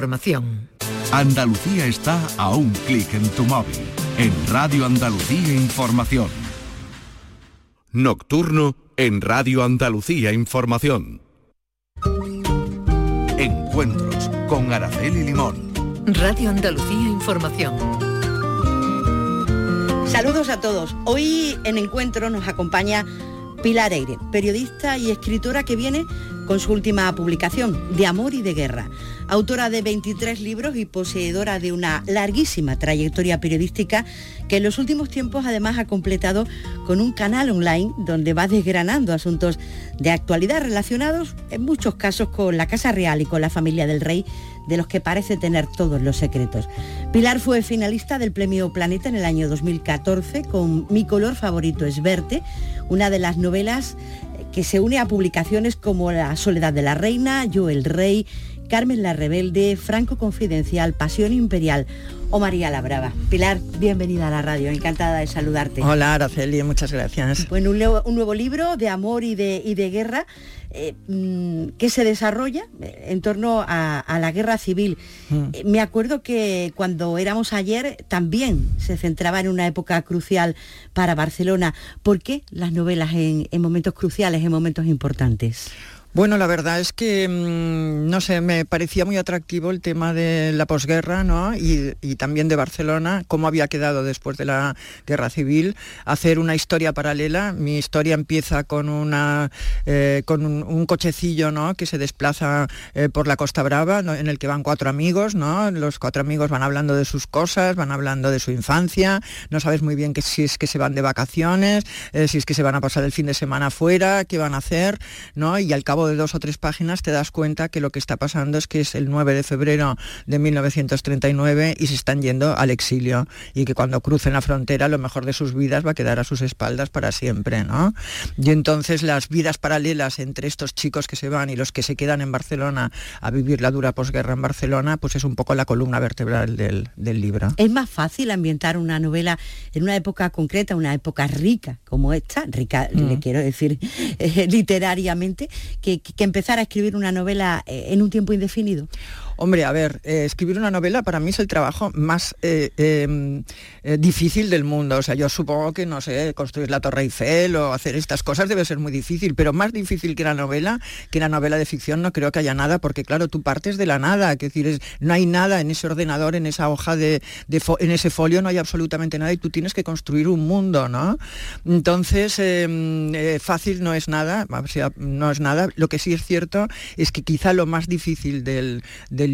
Información. Andalucía está a un clic en tu móvil. En Radio Andalucía Información. Nocturno en Radio Andalucía Información. Encuentros con Araceli Limón. Radio Andalucía Información. Saludos a todos. Hoy en Encuentro nos acompaña Pilar Eire, periodista y escritora que viene con su última publicación, De Amor y de Guerra. Autora de 23 libros y poseedora de una larguísima trayectoria periodística que en los últimos tiempos además ha completado con un canal online donde va desgranando asuntos de actualidad relacionados en muchos casos con la Casa Real y con la familia del rey de los que parece tener todos los secretos. Pilar fue finalista del Premio Planeta en el año 2014 con Mi color favorito es verte, una de las novelas que se une a publicaciones como La Soledad de la Reina, Yo el Rey, Carmen la Rebelde, Franco Confidencial, Pasión Imperial o María la Brava. Pilar, bienvenida a la radio, encantada de saludarte. Hola Araceli, muchas gracias. Bueno, un, nuevo libro de amor y de, y de guerra eh, mm, que se desarrolla eh, en torno a, la guerra civil. Mm. Eh, me acuerdo que cuando éramos ayer también se centraba en una época crucial para Barcelona. ¿Por qué las novelas en momentos cruciales, en momentos importantes? Bueno, la verdad es que, mm, no sé, me parecía muy atractivo el tema de la posguerra, ¿no? Y, también de Barcelona, cómo había quedado después de la guerra civil, hacer una historia paralela. Mi historia empieza con, una, eh, con un, cochecillo, ¿no? Que se desplaza eh, por la Costa Brava, en el que van cuatro amigos, ¿no? Los cuatro amigos van hablando de sus cosas, van hablando de su infancia, no sabes muy bien que, si es que se van de vacaciones, eh, si es que se van a pasar el fin de semana fuera, qué van a hacer, ¿no? Y al cabo de dos o tres páginas te das cuenta que lo que está pasando es que es el 9 de febrero de 1939 y se están yendo al exilio y que cuando crucen la frontera lo mejor de sus vidas va a quedar a sus espaldas para siempre, ¿no? Y entonces las vidas paralelas entre estos chicos que se van y los que se quedan en Barcelona a vivir la dura posguerra en Barcelona, pues es un poco la columna vertebral del, libro. Es más fácil ambientar una novela en una época concreta, una época rica como esta, rica, le mm. quiero decir eh, literariamente, que que, empezar a escribir una novela eh, en un tiempo indefinido? Hombre, a ver, eh, escribir una novela para mí es el trabajo más eh, em, difícil del mundo. O sea, yo supongo que, no sé, construir la Torre Eiffel o hacer estas cosas debe ser muy difícil, pero más difícil que la novela, que la novela de ficción no creo que haya nada, porque claro, tú partes de la nada, es decir, no hay nada en ese ordenador, en esa hoja de, en ese folio no hay absolutamente nada y tú tienes que construir un mundo, ¿no? Entonces, em, fácil no es nada, no es nada lo que sí es cierto es que quizá lo más difícil del,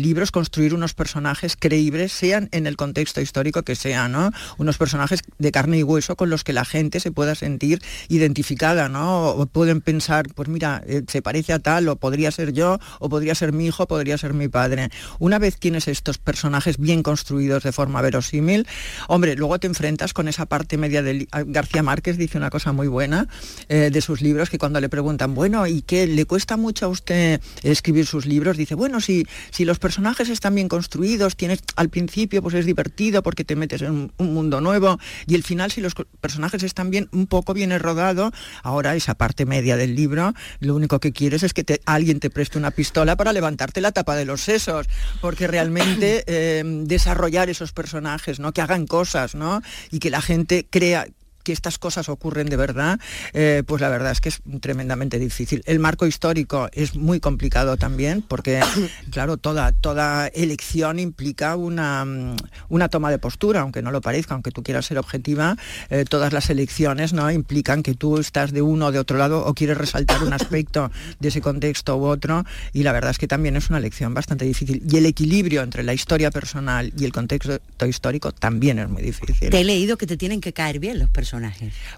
libro es construir unos personajes creíbles, sean en el contexto histórico que sea, ¿no? Unos personajes de carne y hueso con los que la gente se pueda sentir identificada, ¿no? O pueden pensar, pues mira, eh, se parece a tal, o podría ser yo, o podría ser mi hijo, podría ser mi padre. Una vez tienes estos personajes bien construidos de forma verosímil, hombre, luego te enfrentas con esa parte media de García Márquez dice una cosa muy buena eh, de sus libros, que cuando le preguntan, bueno, ¿y qué le cuesta mucho a usted escribir sus libros, dice, bueno, si, si los personajes están bien construidos, tienes al principio pues es divertido porque te metes en un, mundo nuevo y el final si los personajes están bien, un poco bien rodado, ahora esa parte media del libro, lo único que quieres es que te, alguien te preste una pistola para levantarte la tapa de los sesos, porque realmente eh, desarrollar esos personajes, ¿no? Que hagan cosas, ¿no? Y que la gente crea que estas cosas ocurren de verdad, eh, pues la verdad es que es tremendamente difícil. El marco histórico es muy complicado también, porque, claro, toda, toda elección implica una, mm, una toma de postura, aunque no lo parezca, aunque tú quieras ser objetiva, eh, todas las elecciones ¿no? implican que tú estás de uno o de otro lado o quieres resaltar un aspecto de ese contexto u otro, y la verdad es que también es una elección bastante difícil. Y el equilibrio entre la historia personal y el contexto histórico también es muy difícil. Te he leído que te tienen que caer bien los personajes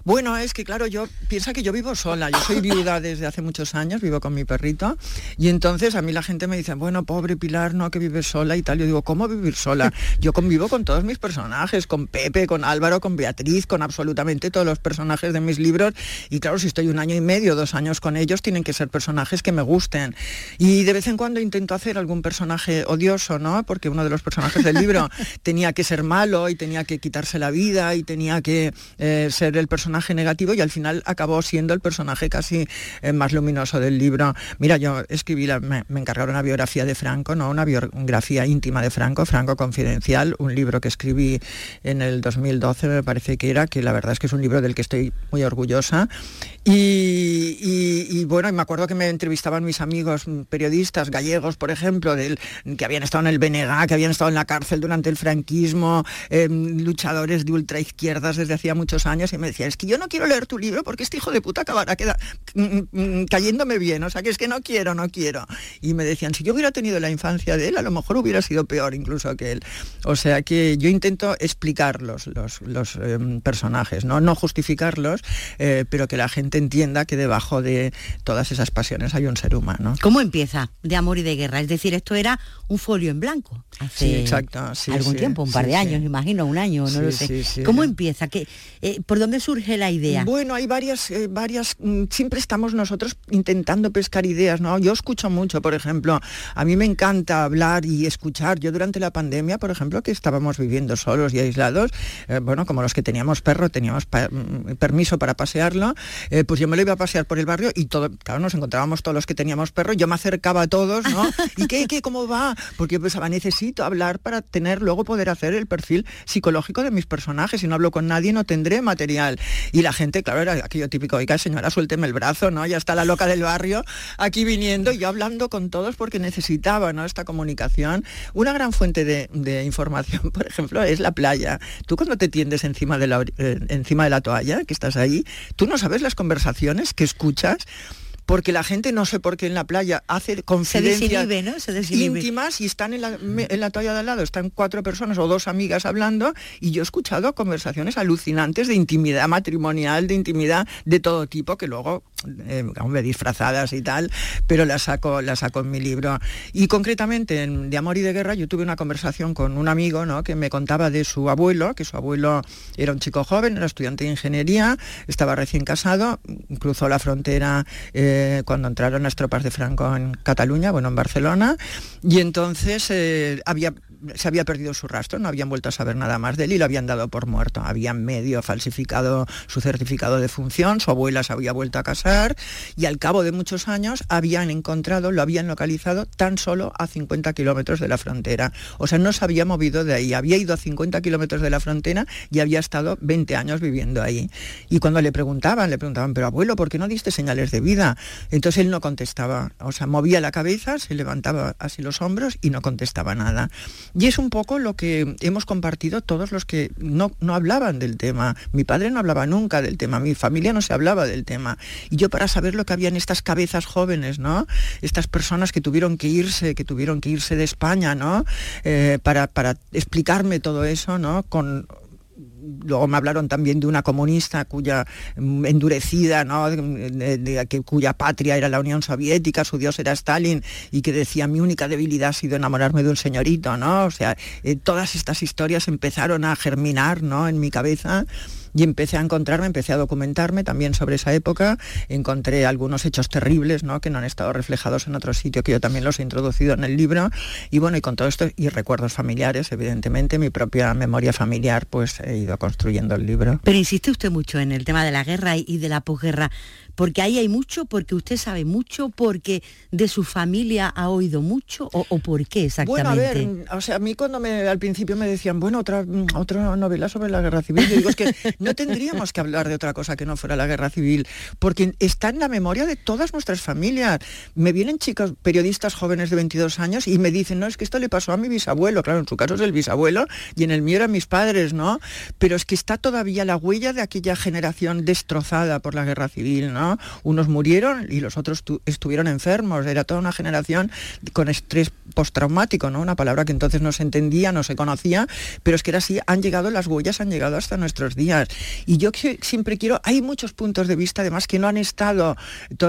bueno, es que claro, yo piensa que yo vivo sola, yo soy viuda desde hace muchos años, vivo con mi perrito, y entonces a mí la gente me dice, bueno, pobre Pilar, no, que vive sola y tal. Yo digo, ¿cómo vivir sola? Yo convivo con todos mis personajes, con Pepe, con Álvaro, con Beatriz, con absolutamente todos los personajes de mis libros, y claro, si estoy un año y medio, dos años con ellos, tienen que ser personajes que me gusten. Y de vez en cuando intento hacer algún personaje odioso, ¿no? Porque uno de los personajes del libro tenía que ser malo y tenía que quitarse la vida y tenía que eh, eh, ser el personaje negativo y al final acabó siendo el personaje casi eh, más luminoso del libro. Mira, yo escribí, me, encargaron una biografía de Franco, ¿no? una biografía íntima de Franco, Franco Confidencial, un libro que escribí en el 2012, me parece que era, que la verdad es que es un libro del que estoy muy orgullosa. Y, bueno, y me acuerdo que me entrevistaban mis amigos periodistas gallegos, por ejemplo, del, que habían estado en el BNG, que habían estado en la cárcel durante el franquismo, em, luchadores de ultraizquierdas desde hacía muchos años, y me decían, es que yo no quiero leer tu libro porque este hijo de puta acabará queda, mm, mm, mm, cayéndome bien, o sea que es que no quiero, no quiero. Y me decían, si yo hubiera tenido la infancia de él, a lo mejor hubiera sido peor incluso que él. O sea que yo intento explicar los, los, em, personajes, ¿no? no justificarlos, eh, pero que la gente entienda que debajo de todas esas pasiones hay un ser humano. ¿Cómo empieza de amor y de guerra? Es decir, esto era un folio en blanco hace sí, exacto, algún tiempo, un par de años, imagino, un año, no lo sé. ¿Cómo empieza? ¿Qué, eh, ¿Por dónde surge la idea? Bueno, hay varias, eh, varias, mm, siempre estamos nosotros intentando pescar ideas, ¿no? Yo escucho mucho, por ejemplo, a mí me encanta hablar y escuchar. Yo durante la pandemia, por ejemplo, que estábamos viviendo solos y aislados, eh, bueno, como los que teníamos perro, teníamos mm, permiso para pasearlo, pues yo me lo iba a pasear por el barrio y todo, claro, nos encontrábamos todos los que teníamos perro, yo me acercaba a todos, ¿no? ¿Y qué, qué, cómo va? Porque yo pensaba, necesito hablar para tener, luego poder hacer el perfil psicológico de mis personajes. Si no hablo con nadie, no tendré material. Y la gente, claro, era aquello típico, oiga, señora, suélteme el brazo, ¿no? Ya está la loca del barrio aquí viniendo y yo hablando con todos porque necesitaba, ¿no? Esta comunicación. Una gran fuente de, información, por ejemplo, es la playa. Tú cuando te tiendes encima de la, eh, encima de la toalla, que estás ahí, tú no sabes las conversaciones que escuchas porque la gente no sé por qué en la playa hace confidencias íntimas y están en la, en la toalla de al lado, están cuatro personas o dos amigas hablando y yo he escuchado conversaciones alucinantes de intimidad matrimonial, de intimidad de todo tipo, que luego, eh, hombre, disfrazadas y tal, pero las saco, las saco en mi libro. Y concretamente en De Amor y de Guerra yo tuve una conversación con un amigo ¿no? que me contaba de su abuelo, que su abuelo era un chico joven, era estudiante de ingeniería, estaba recién casado, cruzó la frontera. Eh, cuando entraron las tropas de Franco en Cataluña, bueno, en Barcelona, y entonces eh, había se había perdido su rastro, no habían vuelto a saber nada más de él y lo habían dado por muerto. Habían medio falsificado su certificado de función, su abuela se había vuelto a casar y al cabo de muchos años habían encontrado, lo habían localizado tan solo a 50 kilómetros de la frontera. O sea, no se había movido de ahí, había ido a 50 kilómetros de la frontera y había estado 20 años viviendo ahí. Y cuando le preguntaban, le preguntaban, pero abuelo, ¿por qué no diste señales de vida? Entonces él no contestaba, o sea, movía la cabeza, se levantaba así los hombros y no contestaba nada. Y es un poco lo que hemos compartido todos los que no, no hablaban del tema. Mi padre no hablaba nunca del tema, mi familia no se hablaba del tema. Y yo para saber lo que había en estas cabezas jóvenes, ¿no? Estas personas que tuvieron que irse, que tuvieron que irse de España, ¿no? Eh, para, para explicarme todo eso, ¿no? Con luego me hablaron también de una comunista cuya mm, endurecida, ¿no? de, que, cuya patria era la Unión Soviética, su dios era Stalin, y que decía mi única debilidad ha sido enamorarme de un señorito, ¿no? O sea, eh, todas estas historias empezaron a germinar ¿no? en mi cabeza y empecé a encontrarme, empecé a documentarme también sobre esa época, encontré algunos hechos terribles ¿no? que no han estado reflejados en otro sitio, que yo también los he introducido en el libro, y bueno, y con todo esto, y recuerdos familiares, evidentemente, mi propia memoria familiar, pues he ido construyendo el libro. Pero insiste usted mucho en el tema de la guerra y de la posguerra porque ahí hay mucho, porque usted sabe mucho, porque de su familia ha oído mucho, o, por qué exactamente. Bueno, a ver, o sea, a mí cuando me, al principio me decían, bueno, otra, otra novela sobre la guerra civil, yo digo, es que no tendríamos que hablar de otra cosa que no fuera la guerra civil, porque está en la memoria de todas nuestras familias. Me vienen chicos, periodistas jóvenes de 22 años, y me dicen, no, es que esto le pasó a mi bisabuelo, claro, en su caso es el bisabuelo, y en el mío eran mis padres, ¿no? Pero es que está todavía la huella de aquella generación destrozada por la guerra civil, ¿no? Unos murieron y los otros estuvieron enfermos. Era toda una generación con estrés postraumático, ¿no? Una palabra que entonces no se entendía, no se conocía, pero es que era así, han llegado las huellas, han llegado hasta nuestros días. Y yo que siempre quiero, hay muchos puntos de vista además que no han estado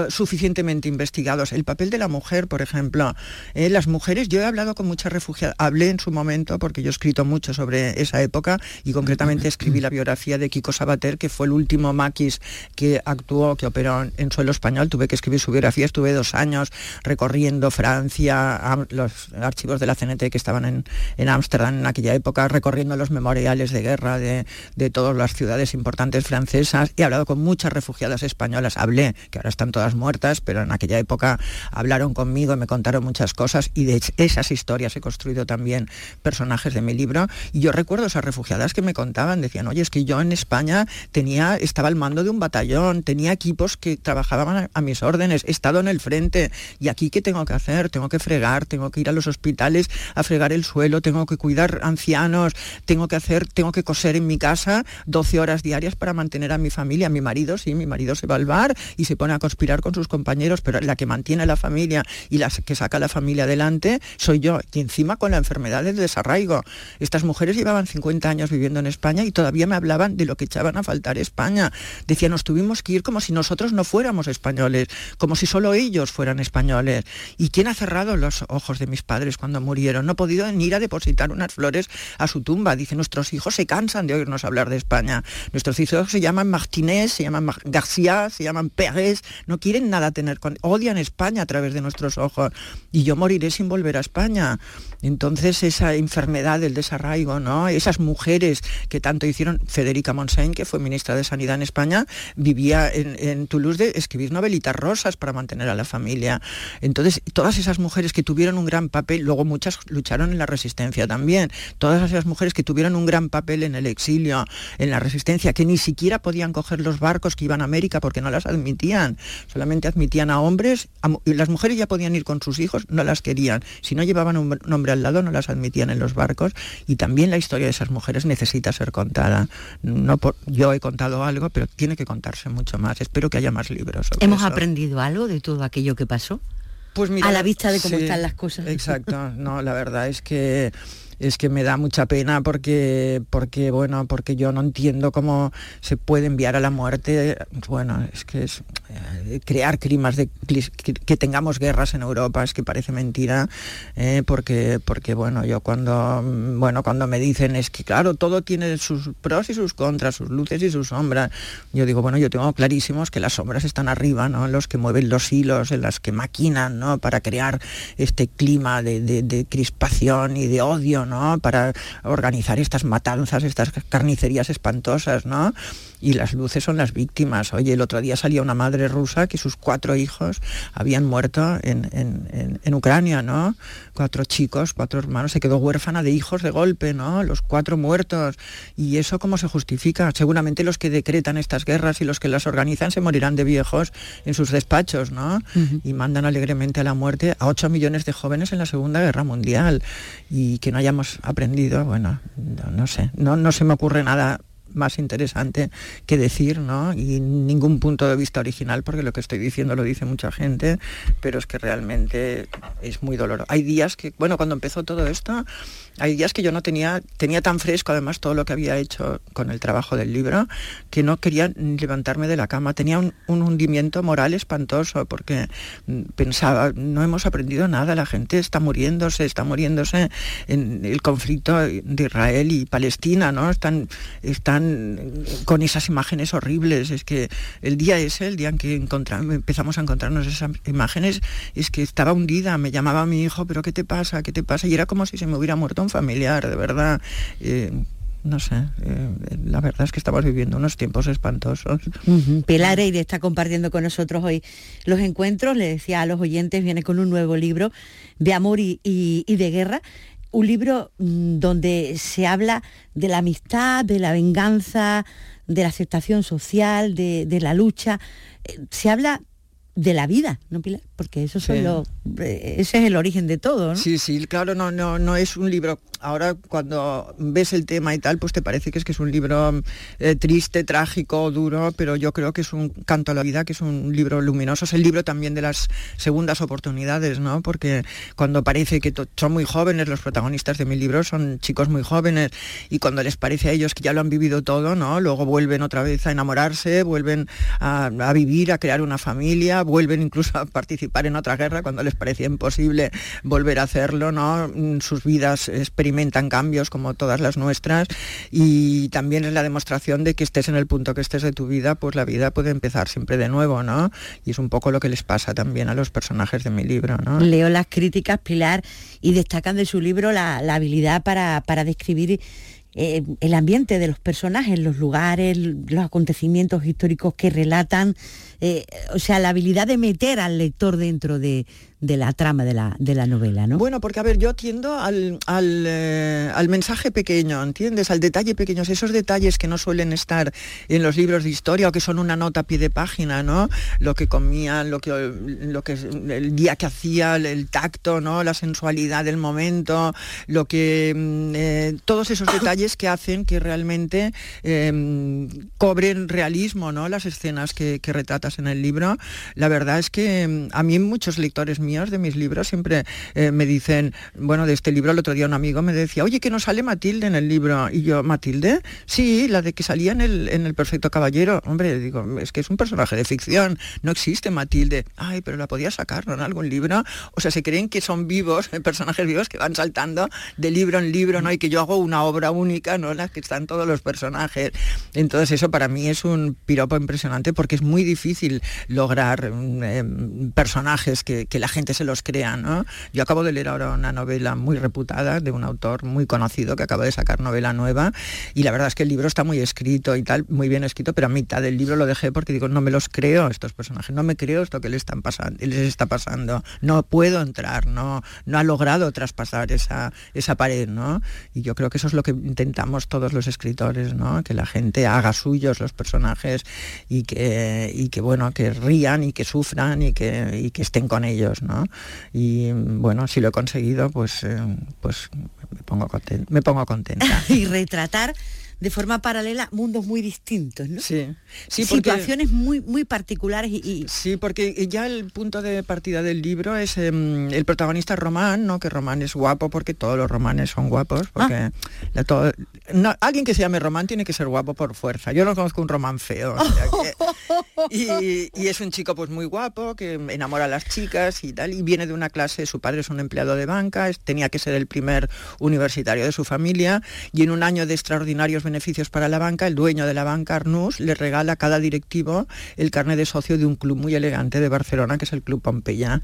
suficientemente investigados. El papel de la mujer, por ejemplo. Eh, las mujeres, yo he hablado con muchas refugiadas, hablé en su momento, porque yo he escrito mucho sobre esa época y concretamente escribí la biografía de Kiko Sabater, que fue el último maquis que actuó, que operó en suelo español, tuve que escribir su biografía, estuve dos años recorriendo Francia, los archivos de la CNT que estaban en Ámsterdam en, aquella época, recorriendo los memoriales de guerra de, todas las ciudades ciudades importantes francesas, he hablado con muchas refugiadas españolas, hablé, que ahora están todas muertas, pero en aquella época hablaron conmigo, me contaron muchas cosas y de esas historias he construido también personajes de mi libro. Y yo recuerdo esas refugiadas que me contaban, decían, oye, es que yo en España tenía, estaba al mando de un batallón, tenía equipos que trabajaban a, mis órdenes, he estado en el frente y aquí qué tengo que hacer, tengo que fregar, tengo que ir a los hospitales a fregar el suelo, tengo que cuidar ancianos, tengo que hacer, tengo que coser en mi casa 12 horas diarias para mantener a mi familia. Mi marido, sí, mi marido se va al bar y se pone a conspirar con sus compañeros, pero la que mantiene a la familia y la que saca a la familia adelante soy yo. Y encima con la enfermedad del desarraigo. Estas mujeres llevaban 50 años viviendo en España y todavía me hablaban de lo que echaban a faltar España. Decían, nos tuvimos que ir como si nosotros no fuéramos españoles, como si solo ellos fueran españoles. ¿Y quién ha cerrado los ojos de mis padres cuando murieron? No he podido ni ir a depositar unas flores a su tumba. Dice, nuestros hijos se cansan de oírnos hablar de España. Nuestros hijos se llaman Martínez, se llaman García, se llaman Pérez, no quieren nada tener con... odian España a través de nuestros ojos. Y yo moriré sin volver a España. Entonces esa enfermedad del desarraigo, ¿no? Esas mujeres que tanto hicieron, Federica Montseny, que fue ministra de Sanidad en España, vivía en, Toulouse de escribir novelitas rosas para mantener a la familia. Entonces, todas esas mujeres que tuvieron un gran papel, luego muchas lucharon en la resistencia también, todas esas mujeres que tuvieron un gran papel en el exilio, en la resistencia, que ni siquiera podían coger los barcos que iban a América porque no las admitían, solamente admitían a hombres, y las mujeres ya podían ir con sus hijos, no las querían. Si no llevaban un nombre al lado, no las admitían en los barcos, y también la historia de esas mujeres necesita ser contada. No yo he contado algo, pero tiene que contarse mucho más. Espero que haya más libros. ¿Hemos aprendido algo de todo aquello que pasó? Pues mira, a la vista de cómo están las cosas. Exacto, no, la verdad es que es que me da mucha pena porque, porque, bueno, porque yo no entiendo cómo se puede enviar a la muerte, bueno, es que es eh, crear climas de que, tengamos guerras en Europa, es que parece mentira, eh, porque, porque, bueno, yo cuando, bueno, cuando me dicen es que, claro, todo tiene sus pros y sus contras, sus luces y sus sombras, yo digo, bueno, yo tengo clarísimos que las sombras están arriba, ¿no? Los que mueven los hilos, en las que maquinan, ¿no? Para crear este clima de crispación y de odio, para organizar estas matanzas, estas carnicerías espantosas, ¿no? Y las luces son las víctimas. Oye, el otro día salía una madre rusa que sus cuatro hijos habían muerto en, Ucrania, ¿no? Cuatro chicos, cuatro hermanos, se quedó huérfana de hijos de golpe, ¿no? Los cuatro muertos. ¿Y eso cómo se justifica? Seguramente los que decretan estas guerras y los que las organizan se morirán de viejos en sus despachos, ¿no? Y mandan alegremente a la muerte a ocho millones de jóvenes en la Segunda Guerra Mundial. Y que no hayamos aprendido, bueno, no, sé, no, no se me ocurre nada más interesante que decir, ¿no? Y ningún punto de vista original, porque lo que estoy diciendo lo dice mucha gente, pero es que realmente es muy doloroso. Hay días que, bueno, cuando empezó todo esto, hay días que yo no tenía, tenía tan fresco además todo lo que había hecho con el trabajo del libro, que no quería levantarme de la cama. Tenía un, hundimiento moral espantoso, porque mm, pensaba, no hemos aprendido nada, la gente está muriéndose, está muriéndose en el conflicto de Israel y Palestina, ¿no? Están, están con esas imágenes horribles. Es que el día ese, el día en que empezamos a encontrarnos esas imágenes, es que estaba hundida, me llamaba mi hijo, pero ¿qué te pasa? ¿Qué te pasa? Y era como si se me hubiera muerto familiar, de verdad. Eh, no sé, eh, la verdad es que estamos viviendo unos tiempos espantosos. Pilar Eire está compartiendo con nosotros hoy los encuentros, le decía a los oyentes, viene con un nuevo libro de amor y, de guerra, un libro mm, donde se habla de la amistad, de la venganza, de la aceptación social, de, de la lucha, eh, se habla de la vida, ¿no, Pilar? Porque eso son eh, ese es el origen de todo, ¿no? Sí, sí, claro, no, no, no es un libro. Ahora cuando ves el tema y tal, pues te parece que es que es un libro eh, triste, trágico, duro, pero yo creo que es un canto a la vida, que es un libro luminoso. Es el libro también de las segundas oportunidades, ¿no? Porque cuando parece que son muy jóvenes, los protagonistas de mi libro son chicos muy jóvenes, y cuando les parece a ellos que ya lo han vivido todo, ¿no? Luego vuelven otra vez a enamorarse, vuelven a, vivir, a crear una familia, vuelven incluso a participar en otra guerra cuando les parecía imposible volver a hacerlo, ¿no? Mm, sus vidas experimentan cambios como todas las nuestras y también es la demostración de que estés en el punto que estés de tu vida, pues la vida puede empezar siempre de nuevo, ¿no? Y es un poco lo que les pasa también a los personajes de mi libro, ¿no? Leo las críticas, Pilar, y destacan de su libro la, habilidad para, para describir eh, el ambiente de los personajes, los lugares, los acontecimientos históricos que relatan, eh, o sea, la habilidad de meter al lector dentro de, de la trama de la, de la novela, ¿no? Bueno, porque a ver, yo tiendo al, al, eh, al, mensaje pequeño, ¿entiendes? Al detalle pequeño, esos detalles que no suelen estar en los libros de historia o que son una nota a pie de página, ¿no? Lo que comía, lo que, lo que el día que hacía, el tacto, ¿no? La sensualidad del momento, lo que mm, eh, todos esos detalles que hacen que realmente eh, cobren realismo, ¿no? Las escenas que, que, en el libro. La verdad es que mm, a mí muchos lectores míos de mis libros, siempre eh, me dicen, bueno, de este libro el otro día un amigo me decía, oye, que no sale Matilde en el libro. Y yo, ¿Matilde? Sí, la de que salía en el, en el Perfecto Caballero. Hombre, digo, es que es un personaje de ficción, no existe Matilde. Ay, pero la podía sacar, ¿no? En algún libro. O sea, se creen que son vivos, personajes vivos que van saltando de libro en libro, ¿no? Y que yo hago una obra única, ¿no? La que están todos los personajes. Entonces eso para mí es un piropo impresionante porque es muy difícil lograr mm, em, personajes que, la gente se los crea, ¿no? Yo acabo de leer ahora una novela muy reputada de un autor muy conocido que acaba de sacar novela nueva y la verdad es que el libro está muy escrito y tal, muy bien escrito, pero a mitad del libro lo dejé porque digo, no me los creo estos personajes, no me creo esto que les, están pasando, les está pasando, no puedo entrar, no, no ha logrado traspasar esa, esa pared, ¿no? Y yo creo que eso es lo que intentamos todos los escritores, ¿no? Que la gente haga suyos los personajes y que, y que bueno, que rían y que sufran y que, y que estén con ellos, ¿no? Y bueno, si lo he conseguido, pues, eh, pues me pongo. Me pongo contenta. y retratar de forma paralela mundos muy distintos, ¿no? Sí, sí situaciones muy, muy particulares y, Sí, porque ya el punto de partida del libro es em, el protagonista Román, ¿no? Que Román es guapo porque todos los romanes son guapos, porque ah. alguien que se llame Román tiene que ser guapo por fuerza. Yo no conozco un Román feo. y, es un chico pues muy guapo, que enamora a las chicas y tal, y viene de una clase, su padre es un empleado de banca, tenía que ser el primer universitario de su familia, y en un año de extraordinarios beneficios para la banca, el dueño de la banca, Arnús, le regala a cada directivo el carnet de socio de un club muy elegante de Barcelona, que es el Club Pompeya.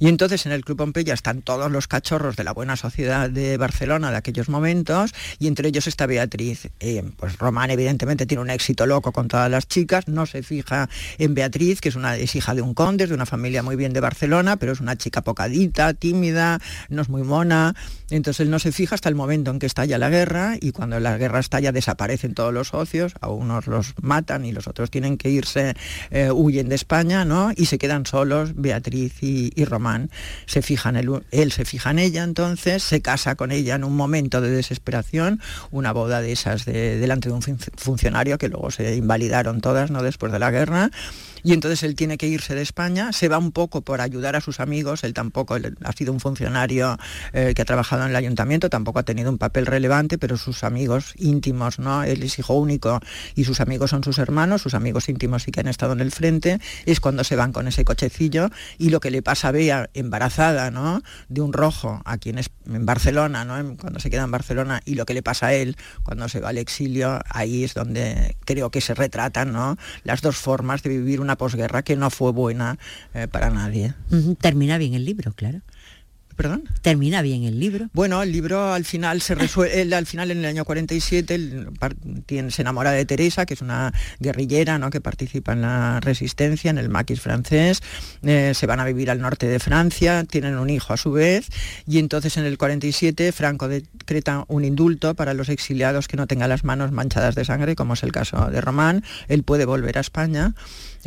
Y entonces en el Club Pompeya están todos los cachorros de la buena sociedad de Barcelona de aquellos momentos, y entre ellos está Beatriz. Eh, pues Román evidentemente tiene un éxito loco con todas las chicas, no se fija en Beatriz, que es, una, es hija de un conde, de una familia muy bien de Barcelona, pero es una chica pocadita, tímida, no es muy mona. Entonces él no se fija hasta el momento en que estalla la guerra y cuando la guerra estalla desaparecen todos los socios, a unos los matan y los otros tienen que irse, eh, huyen de España, ¿no? Y se quedan solos Beatriz y, Román. Se él se fija en ella entonces, se casa con ella en un momento de desesperación, una boda de esas de, delante de un funcionario que luego se invalidaron todas, ¿no? Después de la guerra y entonces él tiene que irse de España, se va un poco por ayudar a sus amigos, él tampoco ha sido un funcionario eh, que ha trabajado en el ayuntamiento, tampoco ha tenido un papel relevante, pero sus amigos íntimos, ¿no? Él es hijo único y sus amigos son sus hermanos, sus amigos íntimos sí que han estado en el frente, es cuando se van con ese cochecillo y lo que le pasa a Bea embarazada, ¿no? De un rojo aquí en, en Barcelona, ¿no? Cuando se queda en Barcelona y lo que le pasa a él cuando se va al exilio, ahí es donde creo que se retratan, ¿no? Las dos formas de vivir una posguerra que no fue buena eh, para nadie. Termina bien el libro, claro. ¿Perdón? Termina bien el libro. Bueno, el libro al final se resuelve, al final en el año 47 se enamora de Teresa, que es una guerrillera ¿no? que participa en la resistencia, en el maquis francés, eh, se van a vivir al norte de Francia, tienen un hijo a su vez, y entonces en el 47 Franco decreta un indulto para los exiliados que no tengan las manos manchadas de sangre, como es el caso de Román, él puede volver a España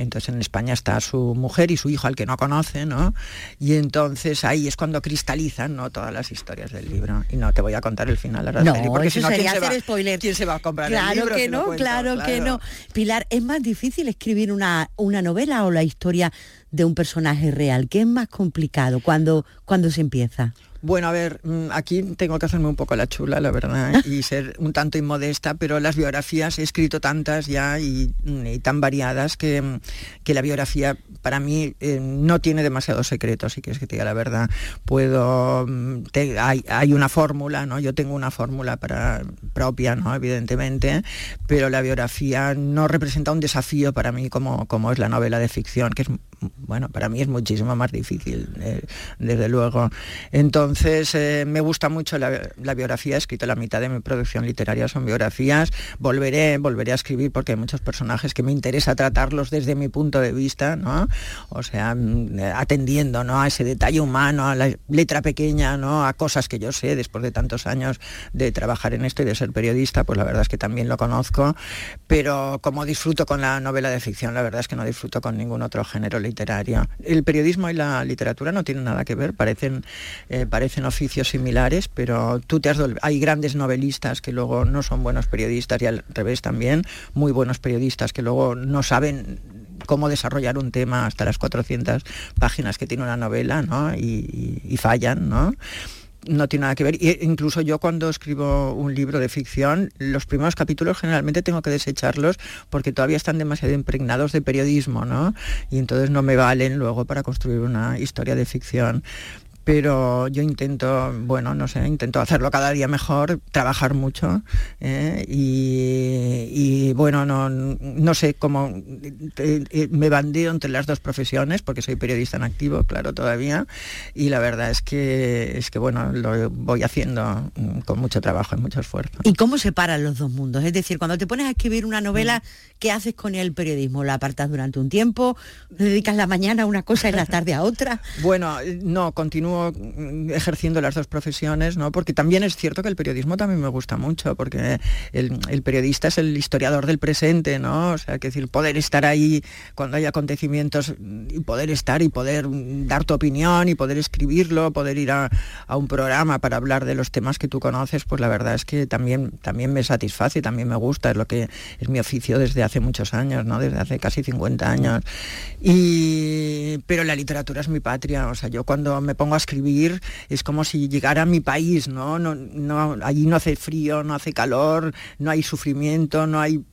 entonces en España está su mujer y su hijo al que no conoce, ¿no? Y entonces ahí es cuando cristalizan ¿no? todas las historias del libro. Y no te voy a contar el final, la no, porque si no, ¿quién se, va, spoiler. ¿quién se va a comprar claro el libro? Que no, claro, que no. Pilar, ¿es más difícil escribir una, una novela o la historia de un personaje real? ¿Qué es más complicado cuando, cuando se empieza? Bueno, a ver, mm, aquí tengo que hacerme un poco la chula, la verdad, y ser un tanto inmodesta, pero las biografías he escrito tantas ya y, mm, tan variadas que, mm, que, la biografía para mí eh, no tiene demasiados secretos, si quieres que te diga la verdad. Puedo, hay, una fórmula, ¿no? Yo tengo una fórmula para, propia, ¿no? Evidentemente, pero la biografía no representa un desafío para mí como, como es la novela de ficción, que es bueno, para mí es muchísimo más difícil, eh, desde luego. Entonces, eh, me gusta mucho la, biografía, he escrito la mitad de mi producción literaria, son biografías, volveré, a escribir porque hay muchos personajes que me interesa tratarlos desde mi punto de vista, ¿no? O sea, mm, atendiendo ¿no? a ese detalle humano, a la letra pequeña, ¿no? a cosas que yo sé después de tantos años de trabajar en esto y de ser periodista, pues la verdad es que también lo conozco, pero como disfruto con la novela de ficción, la verdad es que no disfruto con ningún otro género literario. El periodismo y la literatura no tienen nada que ver, parecen, eh, parecen oficios similares, pero tú te has hay grandes novelistas que luego no son buenos periodistas y al revés también, muy buenos periodistas que luego no saben cómo desarrollar un tema hasta las 400 páginas que tiene una novela, ¿no? Y, y fallan, ¿no? No tiene nada que ver. E incluso yo cuando escribo un libro de ficción, los primeros capítulos generalmente tengo que desecharlos porque todavía están demasiado impregnados de periodismo, ¿no? Y entonces no me valen luego para construir una historia de ficción pero yo intento, bueno, no sé, intento hacerlo cada día mejor, trabajar mucho ¿eh? y, bueno, no, no sé cómo eh, eh, me bandeo entre las dos profesiones porque soy periodista en activo, claro, todavía y la verdad es que es que bueno, lo voy haciendo mm, con mucho trabajo y mucho esfuerzo. ¿Y cómo separan los dos mundos? Es decir, cuando te pones a escribir una novela, mm. ¿qué haces con el periodismo? ¿La apartas durante un tiempo? ¿Dedicas la mañana a una cosa y la tarde a otra? bueno, no, continúo ejerciendo las dos profesiones, ¿no? Porque también es cierto que el periodismo también me gusta mucho, porque el, periodista es el historiador del presente, ¿no? O sea, que decir, poder estar ahí cuando hay acontecimientos y poder estar y poder dar tu opinión y poder escribirlo, poder ir a, un programa para hablar de los temas que tú conoces, pues la verdad es que también, también me satisface, también me gusta, es lo que es mi oficio desde hace muchos años, ¿no? Desde hace casi 50 años. Y, pero la literatura es mi patria, o sea, yo cuando me pongo a escribir es como si llegara a mi país, ¿no? No, no allí no hace frío, no hace calor, no hay sufrimiento, no hay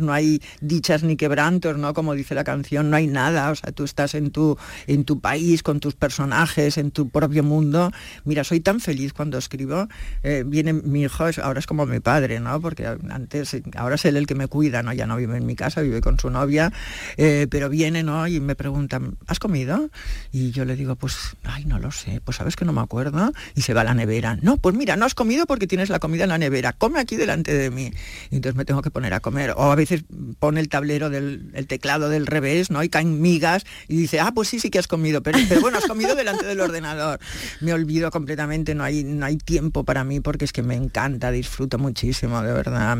no hay dichas ni quebrantos, ¿no? Como dice la canción, no hay nada, o sea, tú estás en tu, en tu país, con tus personajes, en tu propio mundo. Mira, soy tan feliz cuando escribo, eh, viene mi hijo, ahora es como mi padre, ¿no? Porque antes, ahora es él el que me cuida, ¿no? Ya no vive en mi casa, vive con su novia, eh, pero viene, ¿no? Y me preguntan, ¿has comido? Y yo le digo, pues, ay, no lo sé, pues sabes que no me acuerdo, y se va a la nevera. No, pues mira, no has comido porque tienes la comida en la nevera, come aquí delante de mí. Entonces me tengo que poner a comer o a veces pone el tablero del teclado del revés, ¿no? Y caen migas y dice, ah, pues sí, sí que has comido, pero, bueno, has comido delante del ordenador. Me olvido completamente, no hay, no hay tiempo para mí porque es que me encanta, disfruto muchísimo, de verdad.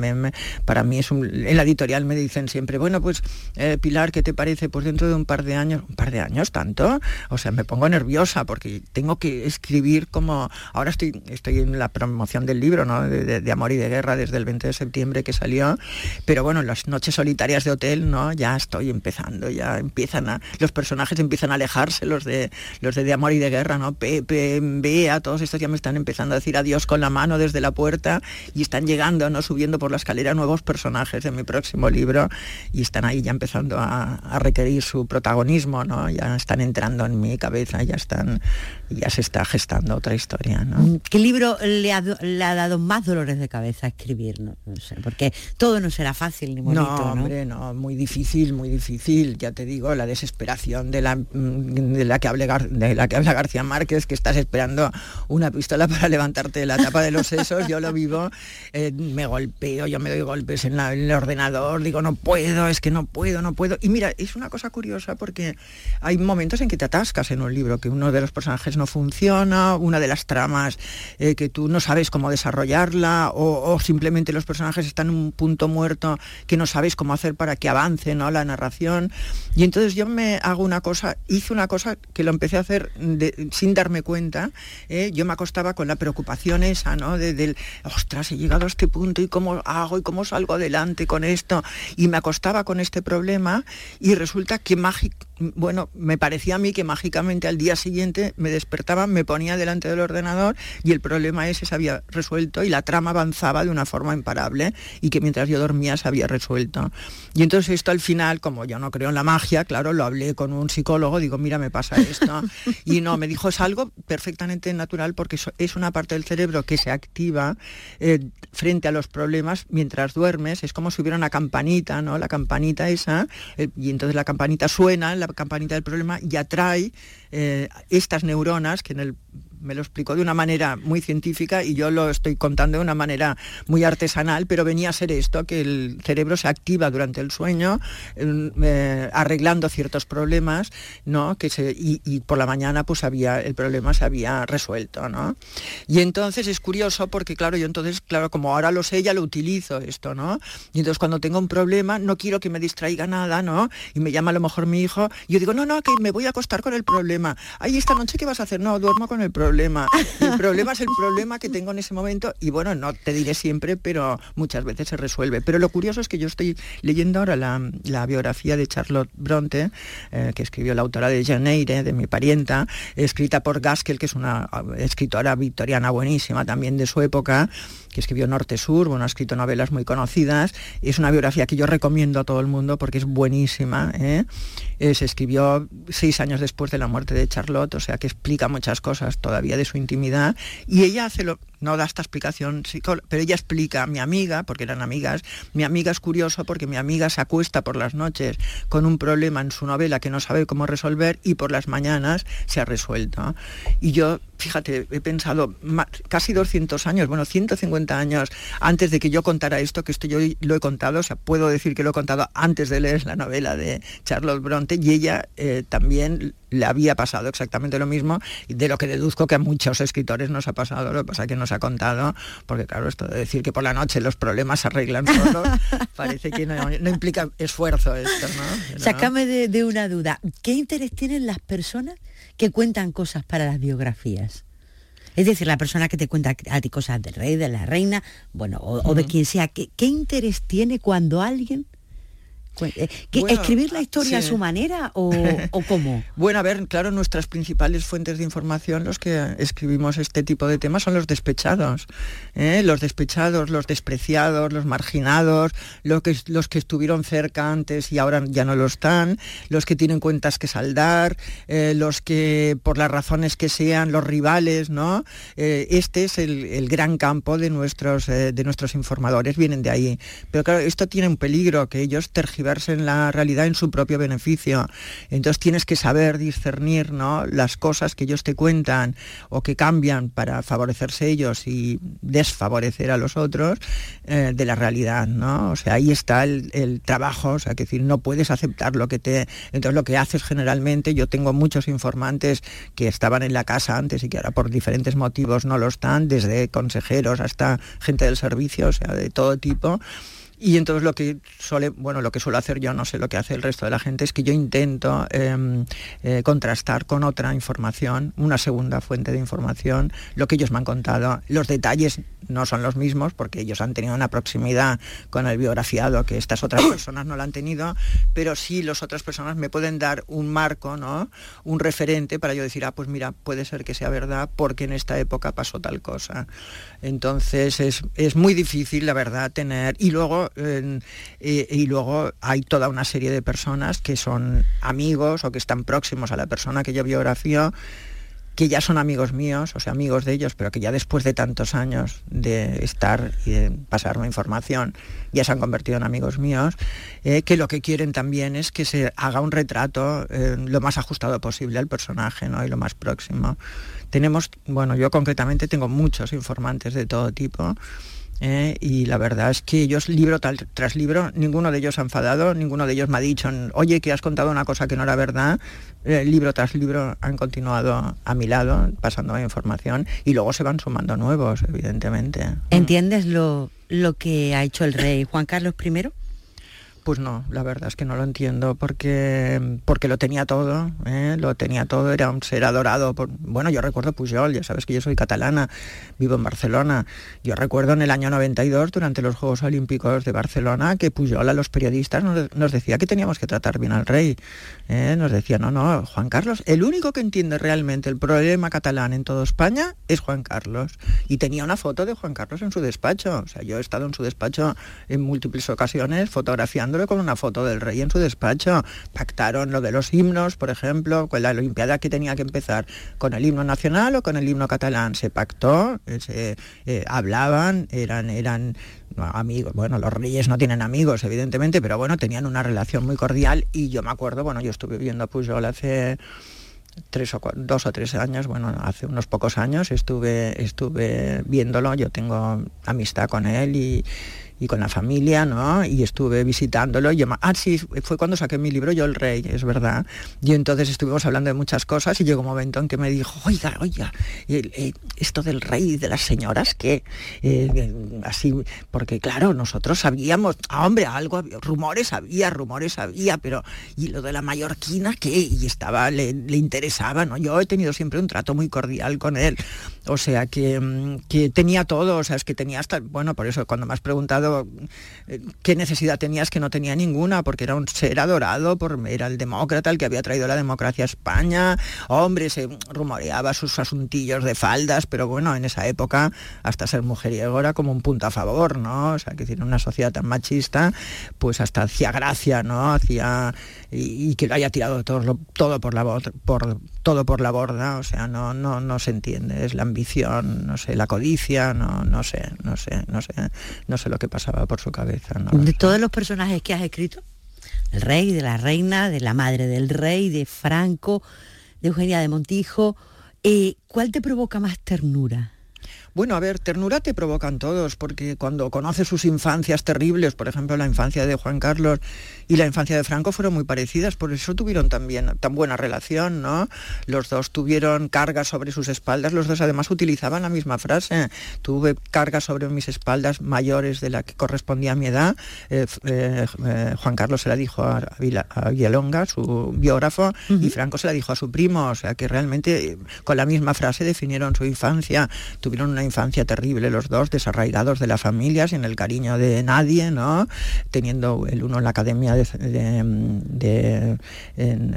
para mí es un, en la editorial me dicen siempre, bueno, pues eh, Pilar, ¿qué te parece? Pues dentro de un par de años, un par de años tanto, o sea, me pongo nerviosa porque tengo que escribir como, ahora estoy, estoy en la promoción del libro, ¿no? De, de Amor y de Guerra desde el 20 de septiembre que salió, pero bueno, las noches solitarias de hotel, ¿no? Ya estoy empezando, ya empiezan a, los personajes empiezan a alejarse, los de los de, amor y de guerra, ¿no? Pepe, Bea, todos estos ya me están empezando a decir adiós con la mano desde la puerta y están llegando, ¿no? Subiendo por la escalera nuevos personajes de mi próximo libro y están ahí ya empezando a, requerir su protagonismo, ¿no? Ya están entrando en mi cabeza, ya están, ya se está gestando otra historia, ¿no? ¿Qué libro le ha, dado más dolores de cabeza escribir? No, no sé, porque todo no será fácil ni bonito, no, hombre, no, muy difícil, muy difícil. Ya te digo, la desesperación de la, mm, de la, que, hable de la que habla García Márquez, que estás esperando una pistola para levantarte de la tapa de los sesos, yo lo vivo, eh, me golpeo, yo me doy golpes en, el ordenador, digo, no puedo, es que no puedo, no puedo. Y mira, es una cosa curiosa porque hay momentos en que te atascas en un libro, que uno de los personajes no funciona, una de las tramas eh, que tú no sabes cómo desarrollarla, o, o simplemente los personajes están en un punto muerto que no sabéis cómo hacer para que avance ¿no? la narración. Y entonces yo me hago una cosa, hice una cosa que lo empecé a hacer sin darme cuenta. ¿eh? Yo me acostaba con la preocupación esa, ¿no? De, ostras, he llegado a este punto y cómo hago y cómo salgo adelante con esto. Y me acostaba con este problema y resulta que mágico bueno, me parecía a mí que mágicamente al día siguiente me despertaba, me ponía delante del ordenador y el problema ese se había resuelto y la trama avanzaba de una forma imparable y que mientras yo dormía se había resuelto. Y entonces esto al final, como yo no creo en la magia, claro, lo hablé con un psicólogo, digo, mira, me pasa esto. Y no, me dijo, es algo perfectamente natural porque es una parte del cerebro que se activa eh, frente a los problemas mientras duermes, es como si hubiera una campanita, ¿no? La campanita esa, eh, y entonces la campanita suena, la campanita del problema y atrae eh, estas neuronas que en el me lo explicó de una manera muy científica y yo lo estoy contando de una manera muy artesanal, pero venía a ser esto, que el cerebro se activa durante el sueño, eh, arreglando ciertos problemas, ¿no? Que se, y, por la mañana pues había, el problema se había resuelto, ¿no? Y entonces es curioso porque, claro, yo entonces, claro, como ahora lo sé, ya lo utilizo esto, ¿no? Y entonces cuando tengo un problema, no quiero que me distraiga nada, ¿no? Y me llama a lo mejor mi hijo, y yo digo, no, no, que me voy a acostar con el problema. Ay, esta noche, ¿qué vas a hacer? No, duermo con el problema problema. el problema es el problema que tengo en ese momento y bueno, no te diré siempre, pero muchas veces se resuelve. Pero lo curioso es que yo estoy leyendo ahora la, biografía de Charlotte Bronte, eh, que escribió la autora de Janeire, de mi parienta, escrita por Gaskell, que es una escritora victoriana buenísima también de su época, que escribió Norte Sur, bueno, ha escrito novelas muy conocidas. Es una biografía que yo recomiendo a todo el mundo porque es buenísima. ¿eh? Se escribió seis años después de la muerte de Charlotte, o sea que explica muchas cosas todavía de su intimidad. Y ella hace lo, no da esta explicación, pero ella explica, mi amiga, porque eran amigas, mi amiga es curioso porque mi amiga se acuesta por las noches con un problema en su novela que no sabe cómo resolver y por las mañanas se ha resuelto. Y yo, fíjate, he pensado casi 200 años, bueno, 150 años antes de que yo contara esto, que esto yo lo he contado, o sea, puedo decir que lo he contado antes de leer la novela de Charlotte Bronte y ella eh, también le había pasado exactamente lo mismo, y de lo que deduzco que a muchos escritores nos ha pasado, lo que pasa que nos ha contado, porque claro, esto de decir que por la noche los problemas se arreglan solos, parece que no, implica esfuerzo esto, ¿no? Sácame de, una duda, ¿qué interés tienen las personas que cuentan cosas para las biografías? Es decir, la persona que te cuenta a ti cosas del rey, de la reina, bueno, o, de quien sea, ¿qué, ¿qué interés tiene cuando alguien eh, ¿Escribir la historia a su manera o, cómo? Bueno, a ver, claro, nuestras principales fuentes de información, los que escribimos este tipo de temas, son los despechados. ¿eh? Los despechados, los despreciados, los marginados, los que, los que estuvieron cerca antes y ahora ya no lo están, los que tienen cuentas que saldar, eh, los que, por las razones que sean, los rivales, ¿no? este es el, el, gran campo de nuestros, de nuestros informadores, vienen de ahí. Pero claro, esto tiene un peligro, que ellos tergiversan verse en la realidad en su propio beneficio. Entonces tienes que saber discernir ¿no? las cosas que ellos te cuentan o que cambian para favorecerse ellos y desfavorecer a los otros eh, de la realidad. ¿no? O sea, ahí está el, trabajo, o sea, que decir, no puedes aceptar lo que te... Entonces lo que haces generalmente, yo tengo muchos informantes que estaban en la casa antes y que ahora por diferentes motivos no lo están, desde consejeros hasta gente del servicio, o sea, de todo tipo y entonces lo que suele, bueno, lo que suelo hacer yo, no sé lo que hace el resto de la gente, es que yo intento em, eh, contrastar con otra información, una segunda fuente de información, lo que ellos me han contado. Los detalles no son los mismos porque ellos han tenido una proximidad con el biografiado que estas otras personas no la han tenido, pero sí las otras personas me pueden dar un marco, ¿no? Un referente para yo decir, ah, pues mira, puede ser que sea verdad porque en esta época pasó tal cosa. Entonces es, es muy difícil, la verdad, tener... Y luego eh, y luego hay toda una serie de personas que son amigos o que están próximos a la persona que yo biografío que ya son amigos míos, o sea, amigos de ellos, pero que ya después de tantos años de estar y de pasarme información, ya se han convertido en amigos míos, eh, que lo que quieren también es que se haga un retrato eh, lo más ajustado posible al personaje, ¿no? Y lo más próximo. Tenemos, bueno, yo concretamente tengo muchos informantes de todo tipo, ¿eh? y la verdad es que ellos, libro tras libro, ninguno de ellos ha enfadado, ninguno de ellos me ha dicho, oye, que has contado una cosa que no era verdad, eh, libro tras libro han continuado a mi lado, pasando información, y luego se van sumando nuevos, evidentemente. ¿Entiendes lo, lo que ha hecho el rey Juan Carlos I? Pues no, la verdad es que no lo entiendo porque, porque lo tenía todo, ¿eh? lo tenía todo, era un ser adorado. Bueno, yo recuerdo Pujol, ya sabes que yo soy catalana, vivo en Barcelona. Yo recuerdo en el año 92, durante los Juegos Olímpicos de Barcelona, que Pujol a los periodistas nos, decía que teníamos que tratar bien al rey. ¿eh? Nos decía, no, no, Juan Carlos, el único que entiende realmente el problema catalán en toda España es Juan Carlos. Y tenía una foto de Juan Carlos en su despacho. O sea, yo he estado en su despacho en múltiples ocasiones fotografiando con una foto del rey en su despacho. Pactaron lo de los himnos, por ejemplo, con la Olimpiada que tenía que empezar con el himno nacional o con el himno catalán. Se pactó, se, eh, hablaban, eran, eran amigos, bueno, los reyes no tienen amigos, evidentemente, pero bueno, tenían una relación muy cordial y yo me acuerdo, bueno, yo estuve viendo a Pujol hace tres o dos o tres años, bueno, hace unos pocos años estuve, estuve viéndolo, yo tengo amistad con él y, y con la familia, ¿no? Y estuve visitándolo. Y ah, sí, fue cuando saqué mi libro Yo el Rey, es verdad. Y entonces estuvimos hablando de muchas cosas y llegó un momento en que me dijo, oiga, oiga, eh, esto del rey de las señoras, que eh, así, porque claro, nosotros sabíamos, ah, hombre, algo, rumores había, rumores había, pero y lo de la mallorquina, ¿qué? Y estaba, le, le interesaba, ¿no? Yo he tenido siempre un trato muy cordial con él. O sea, que, mm, que tenía todo, o sea, es que tenía hasta, bueno, por eso cuando me has preguntado eh, qué necesidad tenías, que no tenía ninguna, porque era un ser adorado, por, era el demócrata el que había traído la democracia a España, hombre, se rumoreaba sus asuntillos de faldas, pero bueno, en esa época hasta ser mujeriego era como un punto a favor, ¿no? O sea, que tiene una sociedad tan machista, pues hasta hacía gracia, ¿no? Hacía y, que lo haya tirado todo, todo por la por todo por la borda, o sea, no, no, no se entiende, es la ambición, no sé, la codicia, no, no sé, no sé, no sé, no sé lo que pasaba por su cabeza. de todos los personajes que has escrito, el rey, de la reina, de la madre del rey, de Franco, de Eugenia de Montijo, eh, ¿cuál te provoca más ternura? Bueno, a ver, ternura te provocan todos, porque cuando conoces sus infancias terribles, por ejemplo, la infancia de Juan Carlos y la infancia de Franco fueron muy parecidas, por eso tuvieron también tan buena relación, ¿no? Los dos tuvieron cargas sobre sus espaldas, los dos además utilizaban la misma frase, tuve cargas sobre mis espaldas mayores de la que correspondía a mi edad, eh, eh, eh, Juan Carlos se la dijo a, Villalonga, su biógrafo, y Franco se la dijo a su primo, o sea que realmente con la misma frase definieron su infancia, tuvieron una infancia terrible los dos, desarraigados de la familia, sin el cariño de nadie, ¿no? Teniendo el uno en la academia de, de, en,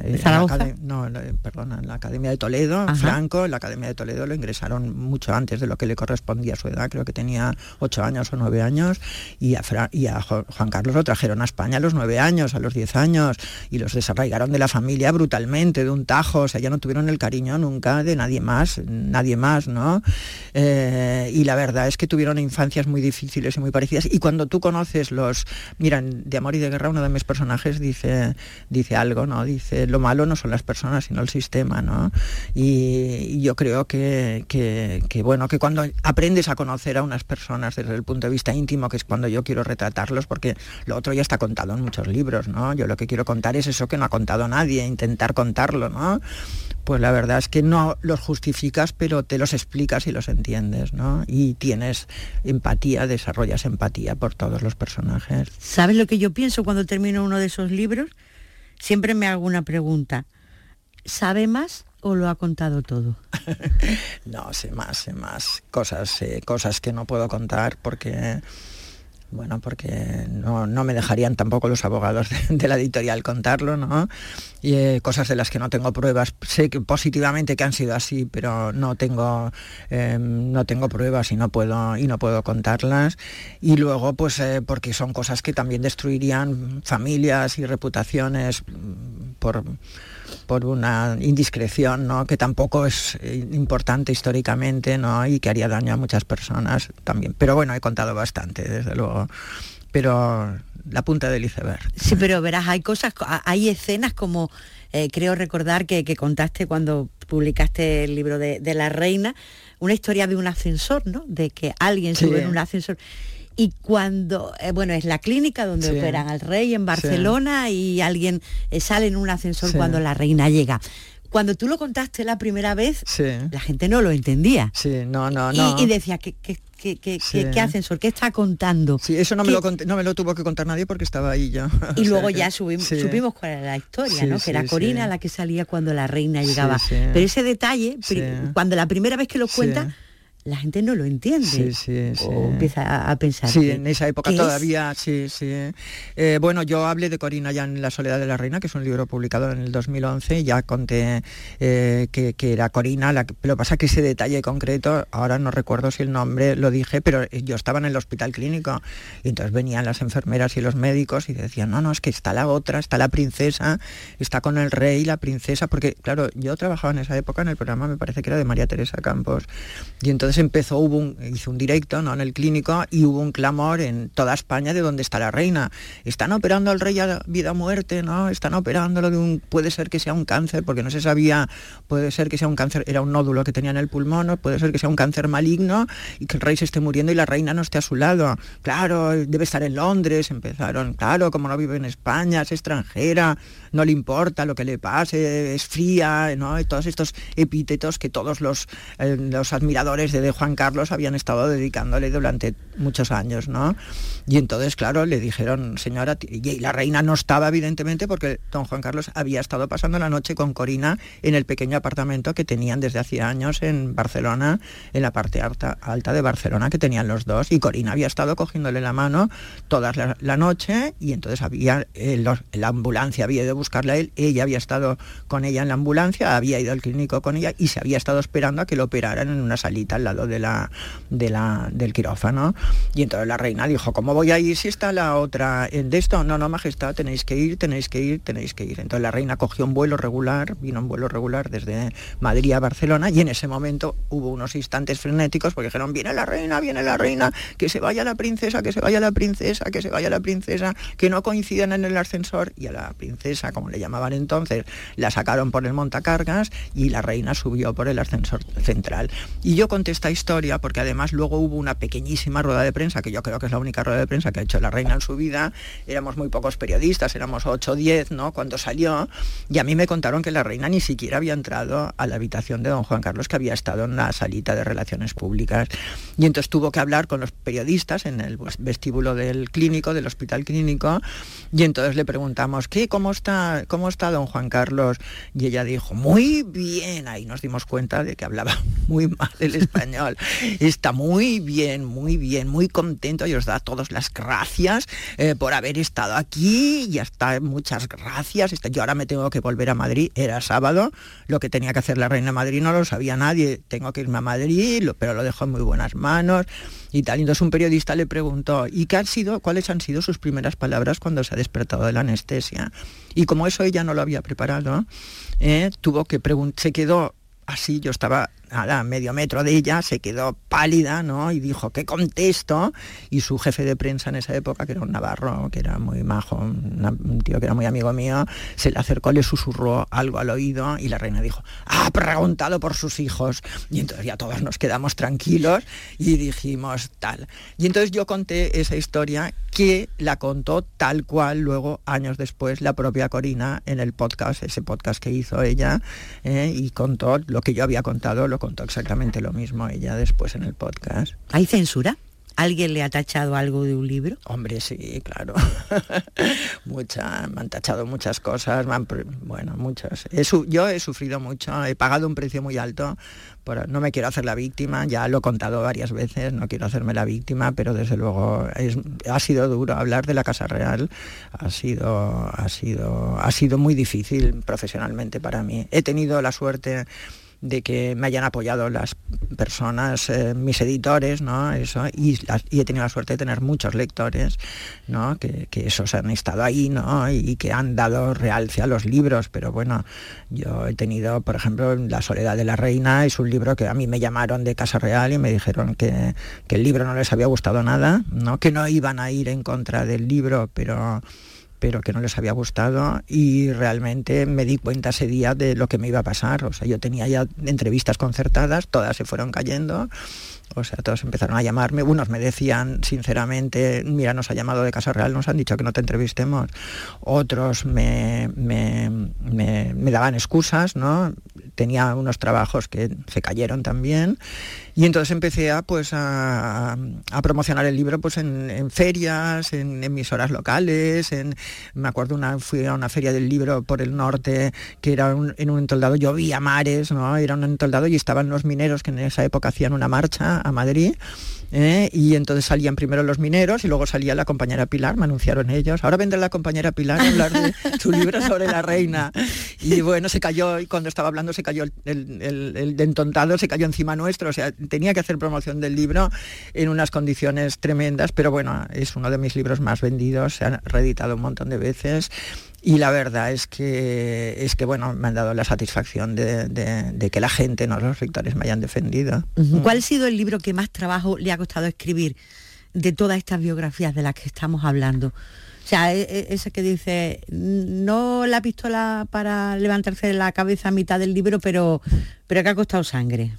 no, perdona, en la academia de Toledo, Franco, en la academia de Toledo lo ingresaron mucho antes de lo que le correspondía a su edad, creo que tenía ocho años o nueve años, y a, y a Juan Carlos lo trajeron a España a los nueve años, a los diez años, y los desarraigaron de la familia brutalmente, de un tajo, o sea, ya no tuvieron el cariño nunca de nadie más, nadie más, ¿no? Eh, y la verdad es que tuvieron infancias muy difíciles y muy parecidas. Y cuando tú conoces los, miran, de Amor y de Guerra, uno de mis personajes dice, dice algo, ¿no? Dice, lo malo no son las personas, sino el sistema, ¿no? Y, yo creo que, que, bueno, que cuando aprendes a conocer a unas personas desde el punto de vista íntimo, que es cuando yo quiero retratarlos, porque lo otro ya está contado en muchos libros, ¿no? Yo lo que quiero contar es eso que no ha contado nadie, intentar contarlo, ¿no? Pues la verdad es que no los justificas, pero te los explicas y los entiendes, ¿no? Y tienes empatía, desarrollas empatía por todos los personajes. ¿Sabes lo que yo pienso cuando termino uno de esos libros? Siempre me hago una pregunta. ¿Sabe más o lo ha contado todo? no, sé más, sé más. Cosas, cosas que no puedo contar porque bueno, porque no, me dejarían tampoco los abogados de, la editorial contarlo, ¿no? Y eh, cosas de las que no tengo pruebas. Sé que positivamente que han sido así, pero no tengo, em, no tengo pruebas y no puedo, y no puedo contarlas. Y luego, pues, eh, porque son cosas que también destruirían familias y reputaciones mm, por por una indiscreción ¿no? que tampoco es importante históricamente ¿no? y que haría daño a muchas personas también. Pero bueno, he contado bastante, desde luego. Pero la punta del iceberg. Sí, pero verás, hay cosas, hay escenas como eh, creo recordar que, contaste cuando publicaste el libro de, La Reina, una historia de un ascensor, ¿no? De que alguien sube en un ascensor y cuando, eh, bueno, es la clínica donde operan al rey en Barcelona y alguien eh, sale en un ascensor cuando la reina llega. Cuando tú lo contaste la primera vez, la gente no lo entendía. Sí, no, no, no. Y, decía, ¿qué, qué, qué, qué, ascensor? ¿Qué está contando? Sí, eso no me, lo no me lo tuvo que contar nadie porque estaba ahí ya. Y luego ya subimos, supimos cuál era la historia, ¿no? Que era Corina la que salía cuando la reina llegaba. Pero ese detalle, cuando la primera vez que lo cuenta la gente no lo entiende. Sí, sí, sí. O empieza a pensar. Sí, en esa época todavía, sí, sí. Eh, bueno, yo hablé de Corina ya en La Soledad de la Reina, que es un libro publicado en el 2011, ya conté eh, que, era Corina, la, lo que pasa que ese detalle concreto, ahora no recuerdo si el nombre lo dije, pero yo estaba en el hospital clínico y entonces venían las enfermeras y los médicos y decían, no, no, es que está la otra, está la princesa, está con el rey, la princesa, porque claro, yo trabajaba en esa época en el programa, me parece que era de María Teresa Campos, y entonces empezó, hubo un, hizo un directo ¿no? en el clínico y hubo un clamor en toda España de dónde está la reina. Están operando al rey a vida muerte, ¿no? Están operando lo de un, puede ser que sea un cáncer, porque no se sabía, puede ser que sea un cáncer, era un nódulo que tenía en el pulmón, puede ser que sea un cáncer maligno y que el rey se esté muriendo y la reina no esté a su lado. Claro, debe estar en Londres, empezaron, claro, como no vive en España, es extranjera, no le importa lo que le pase, es fría, ¿no? todos estos epítetos que todos los, eh, los admiradores de, Juan Carlos habían estado dedicándole durante muchos años, ¿no? Y entonces, claro, le dijeron, señora, y la reina no estaba, evidentemente, porque don Juan Carlos había estado pasando la noche con Corina en el pequeño apartamento que tenían desde hacía años en Barcelona, en la parte alta, alta de Barcelona, que tenían los dos, y Corina había estado cogiéndole la mano toda la, noche, y entonces había, eh, la ambulancia había ido a buscarla a él, ella había estado con ella en la ambulancia, había ido al clínico con ella y se había estado esperando a que lo operaran en una salita al lado de la, de la, del quirófano. Y entonces la reina dijo, ¿cómo voy a ir si está la otra de esto? No, no, majestad, tenéis que ir, tenéis que ir, tenéis que ir. Entonces la reina cogió un vuelo regular, vino un vuelo regular desde Madrid a Barcelona y en ese momento hubo unos instantes frenéticos porque dijeron, viene la reina, viene la reina, que se vaya la princesa, que se vaya la princesa, que se vaya la princesa, que no coincidan en el ascensor y a la princesa, como le llamaban entonces, la sacaron por el montacargas y la reina subió por el ascensor central. Y yo conté historia porque además luego hubo una pequeñísima rueda de prensa, que yo creo que es la única rueda de prensa que ha hecho la reina en su vida. Éramos muy pocos periodistas, éramos 8 o 10, ¿no? Cuando salió. Y a mí me contaron que la reina ni siquiera había entrado a la habitación de don Juan Carlos, que había estado en la salita de relaciones públicas. Y entonces tuvo que hablar con los periodistas en el vestíbulo del clínico, del hospital clínico. Y entonces le preguntamos, ¿qué? ¿Cómo está, cómo está don Juan Carlos? Y ella dijo, muy bien. Ahí nos dimos cuenta de que hablaba muy mal el español. Está muy bien, muy bien, muy contento y os da todas las gracias eh, por haber estado aquí y hasta muchas gracias. Yo ahora me tengo que volver a Madrid, era sábado, lo que tenía que hacer la reina Madrid no lo sabía nadie, tengo que irme a Madrid, pero lo dejo en muy buenas manos y tal. entonces un periodista le preguntó, ¿y qué han sido, cuáles han sido sus primeras palabras cuando se ha despertado de la anestesia? Y como eso ella no lo había preparado, eh, tuvo que preguntar, se quedó así, yo estaba a medio metro de ella, se quedó pálida, ¿no? Y dijo, ¿qué contesto? Y su jefe de prensa en esa época, que era un navarro, que era muy majo, un tío que era muy amigo mío, se le acercó, le susurró algo al oído y la reina dijo, ha preguntado por sus hijos. Y entonces ya todos nos quedamos tranquilos y dijimos tal. Y entonces yo conté esa historia que la contó tal cual luego, años después, la propia Corina en el podcast, ese podcast que hizo ella, ¿eh? y contó lo que yo había contado, lo contó exactamente lo mismo ella después en el podcast. ¿Hay censura? ¿Alguien le ha tachado algo de un libro? Hombre, sí, claro. Mucha, me han tachado muchas cosas, bueno, muchas. yo he sufrido mucho, he pagado un precio muy alto. no me quiero hacer la víctima, ya lo he contado varias veces, no quiero hacerme la víctima, pero desde luego ha sido duro hablar de la Casa Real, ha sido, ha sido, ha sido muy difícil profesionalmente para mí. He tenido la suerte de que me hayan apoyado las personas, eh, mis editores, ¿no? Eso, y, he tenido la suerte de tener muchos lectores, ¿no? Que, esos han estado ahí, ¿no? Y, que han dado realce a los libros, pero bueno, yo he tenido, por ejemplo, La soledad de la reina, es un libro que a mí me llamaron de Casa Real y me dijeron que, que el libro no les había gustado nada, ¿no? Que no iban a ir en contra del libro, pero pero que no les había gustado y realmente me di cuenta ese día de lo que me iba a pasar. O sea, yo tenía ya entrevistas concertadas, todas se fueron cayendo. O sea, todos empezaron a llamarme. Unos me decían, sinceramente, mira, nos ha llamado de Casa Real, nos han dicho que no te entrevistemos. Otros me, me, me daban excusas, ¿no? Tenía unos trabajos que se cayeron también Y entonces empecé a, pues, a, promocionar el libro pues, en, ferias, en emisoras locales, en, me acuerdo una, fui a una feria del libro por el norte que era en un entoldado, llovía mares, ¿no? era un entoldado y estaban los mineros que en esa época hacían una marcha a Madrid ¿eh? y entonces salían primero los mineros y luego salía la compañera Pilar, me anunciaron ellos, ahora vendrá la compañera Pilar a hablar de su libro sobre la reina. Y bueno, se cayó, y cuando estaba hablando se cayó el, el, el, dentontado, se cayó encima nuestro, o sea, tenía que hacer promoción del libro en unas condiciones tremendas, pero bueno, es uno de mis libros más vendidos, se ha reeditado un montón de veces y la verdad es que es que bueno me han dado la satisfacción de, que la gente no los lectores me hayan defendido mm. ¿cuál ha sido el libro que más trabajo le ha costado escribir de todas estas biografías de las que estamos hablando o sea, e, e, ese que dice, no la pistola para levantarse la cabeza a mitad del libro, pero, pero que ha costado sangre.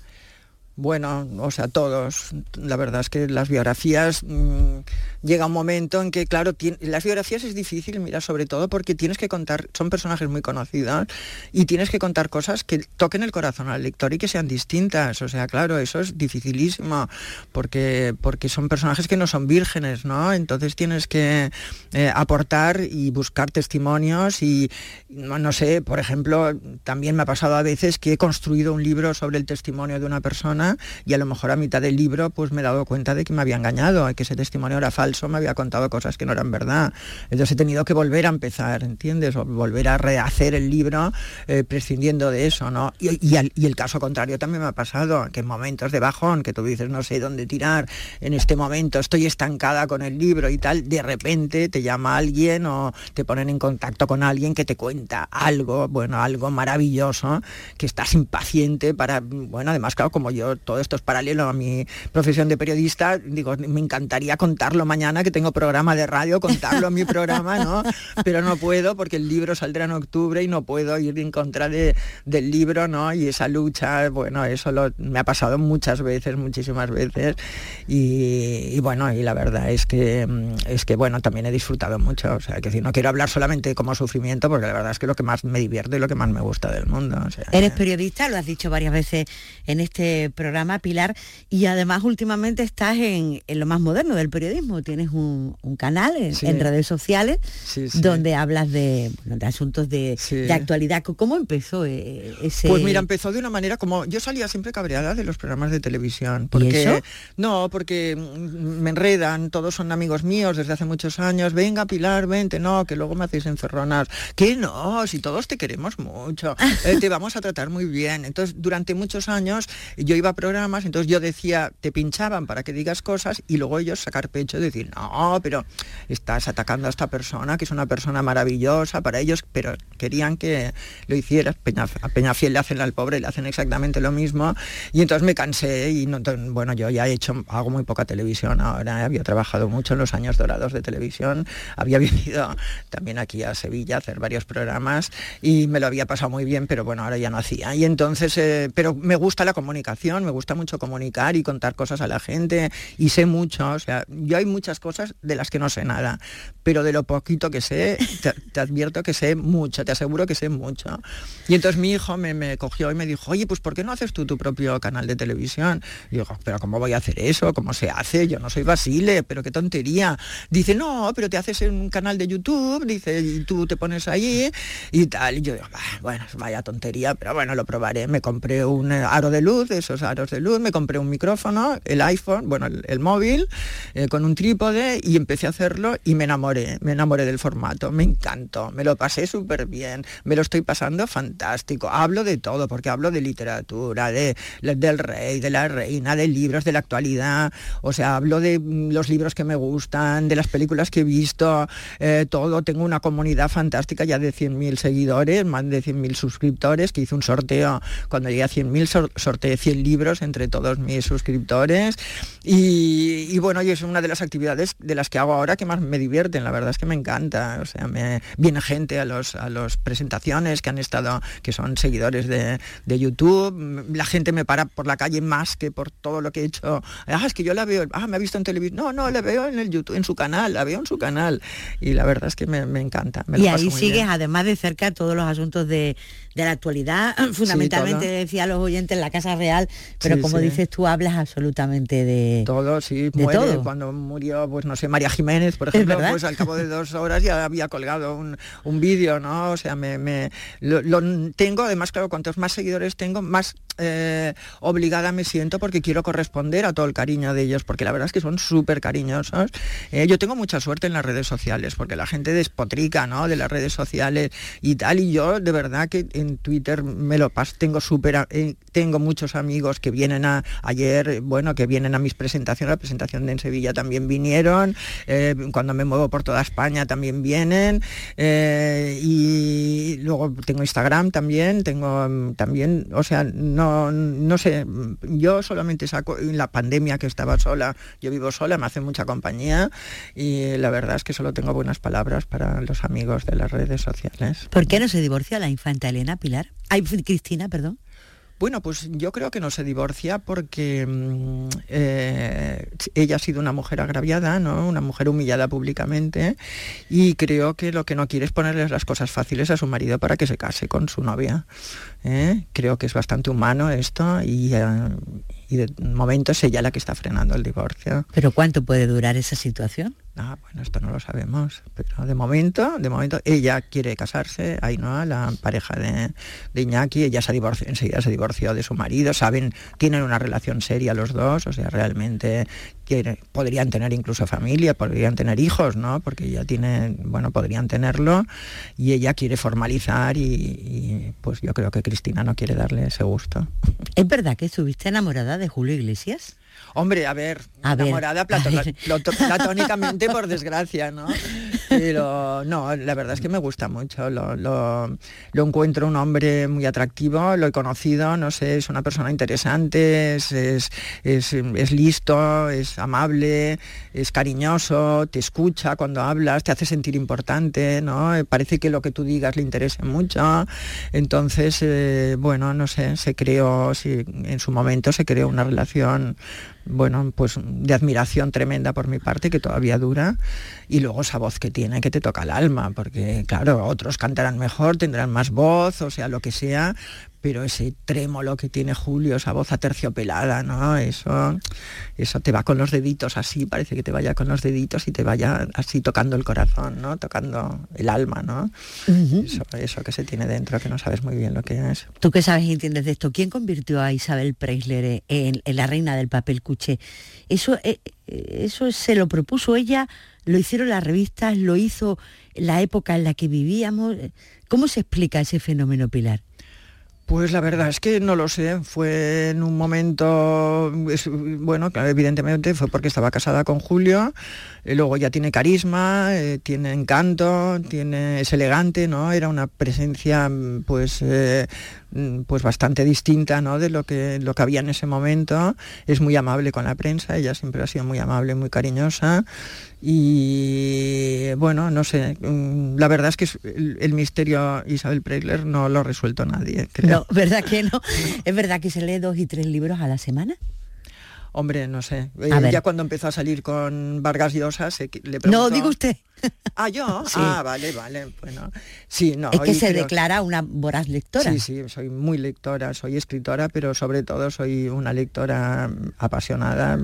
Bueno, o sea, todos. La verdad es que las biografías mm, llega un momento en que, claro, las biografías es difícil, mira, sobre todo porque tienes que contar, son personajes muy conocidos y tienes que contar cosas que toquen el corazón al lector y que sean distintas. O sea, claro, eso es dificilísimo porque, porque son personajes que no son vírgenes, ¿no? Entonces tienes que eh, aportar y buscar testimonios y, no sé, por ejemplo, también me ha pasado a veces que he construido un libro sobre el testimonio de una persona y a lo mejor a mitad del libro pues me he dado cuenta de que me había engañado, que ese testimonio era falso, me había contado cosas que no eran verdad. Entonces he tenido que volver a empezar, ¿entiendes? O volver a rehacer el libro eh, prescindiendo de eso, ¿no? Y, el caso contrario también me ha pasado, que en momentos de bajón, que tú dices no sé dónde tirar, en este momento estoy estancada con el libro y tal, de repente te llama alguien o te ponen en contacto con alguien que te cuenta algo, bueno, algo maravilloso, que estás impaciente para, bueno, además claro, como yo todo esto es paralelo a mi profesión de periodista, digo, me encantaría contarlo mañana, que tengo programa de radio, contarlo en mi programa, ¿no? Pero no puedo porque el libro saldrá en octubre y no puedo ir en contra de, del libro, ¿no? Y esa lucha, bueno, eso me ha pasado muchas veces, muchísimas veces. Y, bueno, y la verdad es que, mm, es que, bueno, también he disfrutado mucho. O sea, que si no quiero hablar solamente como sufrimiento, porque la verdad es que lo que más me divierte y lo que más me gusta del mundo. Eres periodista, lo has dicho varias veces en este programa programa, Pilar, y además últimamente estás en, lo más moderno del periodismo. Tienes un, canal en, redes sociales donde hablas de, asuntos de, actualidad. ¿Cómo empezó eh, ese...? Pues mira, empezó de una manera como... Yo salía siempre cabreada de los programas de televisión. Porque, No, porque me enredan, todos son amigos míos desde hace muchos años. Venga, Pilar, vente, no, que luego me hacéis encerronar. Que no, si todos te queremos mucho, eh, te vamos a tratar muy bien. Entonces, durante muchos años yo iba programas, entonces yo decía, te pinchaban para que digas cosas y luego ellos sacar pecho y decir, no, pero estás atacando a esta persona, que es una persona maravillosa para ellos, pero querían que lo hicieras. Peña, a Peñafiel le hacen al pobre, le hacen exactamente lo mismo. Y entonces me cansé y no, bueno, yo ya he hecho, hago muy poca televisión ahora, había trabajado mucho en los años dorados de televisión, había venido también aquí a Sevilla a hacer varios programas y me lo había pasado muy bien, pero bueno, ahora ya no hacía. Y entonces, eh, pero me gusta la comunicación, me gusta mucho comunicar y contar cosas a la gente y sé mucho, o sea, yo hay muchas cosas de las que no sé nada, pero de lo poquito que sé, te, advierto que sé mucho, te aseguro que sé mucho. Y entonces mi hijo me, cogió y me dijo, oye, pues ¿por qué no haces tú tu propio canal de televisión? Y digo, pero ¿cómo voy a hacer eso? ¿Cómo se hace? Yo no soy Basile, pero qué tontería. Dice, no, pero te haces en un canal de YouTube, dice, y tú te pones ahí y tal. Y yo digo, bueno, vaya tontería, pero bueno, lo probaré. Me compré un aro de luz, esos de luz, me compré un micrófono, el iPhone, bueno, el, móvil, eh, con un trípode y empecé a hacerlo y me enamoré, me enamoré del formato, me encantó, me lo pasé súper bien, me lo estoy pasando fantástico. Hablo de todo, porque hablo de literatura, de, del rey, de la reina, de libros, de la actualidad, o sea, hablo de mm, los libros que me gustan, de las películas que he visto, eh, todo. Tengo una comunidad fantástica ya de 100.000 seguidores, más de 100.000 suscriptores, que hice un sorteo, cuando llegué a 100.000 sorteé 100 libros entre todos mis suscriptores. Y, bueno, y es una de las actividades de las que hago ahora que más me divierten, la verdad es que me encanta, o sea, me viene gente a los a las presentaciones que han estado, que son seguidores de, YouTube, la gente me para por la calle más que por todo lo que he hecho, ah, es que yo la veo, ah, me ha visto en televisión, no, no, la veo en el YouTube, en su canal, la veo en su canal. Y la verdad es que me, encanta. y ahí sigues además de cerca todos los asuntos de, de la actualidad, fundamentalmente decía a los oyentes, la Casa Real pero como dices tú, hablas absolutamente de todo, sí, muere. Cuando murió, pues no sé, María Jiménez, por ejemplo, pues al cabo de dos horas ya había colgado un, vídeo, ¿no? O sea, me, lo, tengo, además, claro, cuantos más seguidores tengo, más eh, obligada me siento porque quiero corresponder a todo el cariño de ellos, porque la verdad es que son súper cariñosos. Eh, yo tengo mucha suerte en las redes sociales, porque la gente despotrica, ¿no? De las redes sociales y tal, y yo de verdad que en Twitter me lo paso, tengo súper, eh, tengo muchos amigos que vienen a, ayer, bueno, que vienen a mis presentaciones, la presentación de en Sevilla también vinieron, cuando me muevo por toda España también vienen, y luego tengo Instagram también, tengo mm, también, o sea, no no, sé, yo solamente saco, en la pandemia que estaba sola, yo vivo sola, me hace mucha compañía y la verdad es que solo tengo buenas palabras para los amigos de las redes sociales. ¿Por qué no se divorcia la infanta Elena Pilar? Ay, Cristina, perdón. Bueno, pues yo creo que no se divorcia porque mm, eh, ella ha sido una mujer agraviada, ¿no? Una mujer humillada públicamente y creo que lo que no quiere es ponerles las cosas fáciles a su marido para que se case con su novia. ¿eh? Creo que es bastante humano esto y, eh, y de momento es ella la que está frenando el divorcio. ¿Pero cuánto puede durar esa situación? Ah, bueno, esto no lo sabemos, pero de momento, de momento ella quiere casarse, Ainhoa, la pareja de, de Iñaki, ella se divorció, enseguida se divorció de su marido, saben, tienen una relación seria los dos, o sea, realmente podrían tener incluso familia, podrían tener hijos, ¿no? Porque ya tienen, bueno, podrían tenerlo, y ella quiere formalizar y, y pues yo creo que Cristina no quiere darle ese gusto. ¿Es verdad que estuviste enamorada de Julio Iglesias? Hombre, a ver, enamorada platónicamente por desgracia, ¿no? Pero no, la verdad es que me gusta mucho, lo, encuentro un hombre muy atractivo, lo he conocido, no sé, es una persona interesante, es, es, listo, es amable, es cariñoso, te escucha cuando hablas, te hace sentir importante, ¿no? Parece que lo que tú digas le interesa mucho. Entonces, eh, bueno, no sé, se creó, sí, en su momento se creó una relación bueno, pues de admiración tremenda por mi parte, que todavía dura, y luego esa voz que tiene que te toca el alma, porque claro, otros cantarán mejor, tendrán más voz, o sea, lo que sea, pero ese trémolo que tiene Julio, esa voz aterciopelada, ¿no? Eso, eso te va con los deditos así, parece que te vaya con los deditos y te vaya así tocando el corazón, ¿no? Tocando el alma, ¿no? eso, que se tiene dentro, que no sabes muy bien lo que es. Tú que sabes y entiendes de esto, ¿quién convirtió a Isabel Preisler en, la reina del papel cuché? Eso, eh, eso se lo propuso ella, lo hicieron las revistas, lo hizo la época en la que vivíamos. ¿Cómo se explica ese fenómeno, Pilar? Pues la verdad es que no lo sé, fue en un momento, bueno, evidentemente fue porque estaba casada con Julio, y luego ya tiene carisma, eh, tiene encanto, tiene, es elegante, ¿no? Era una presencia pues, eh, pues bastante distinta ¿no? de lo que, lo que había en ese momento, es muy amable con la prensa, ella siempre ha sido muy amable, muy cariñosa, y bueno, no sé, mm, la verdad es que el, misterio Isabel Preisler no lo ha resuelto nadie. No, ¿verdad que no? ¿Es verdad que se lee dos y tres libros a la semana? Hombre, no sé. Eh, ya cuando empezó a salir con Vargas Llosa, se, le preguntó... No, digo usted. Ah, yo. Ah, vale, vale. Bueno, sí, no. Es que se declara una voraz lectora. Sí, sí, soy muy lectora, soy escritora, pero sobre todo soy una lectora apasionada.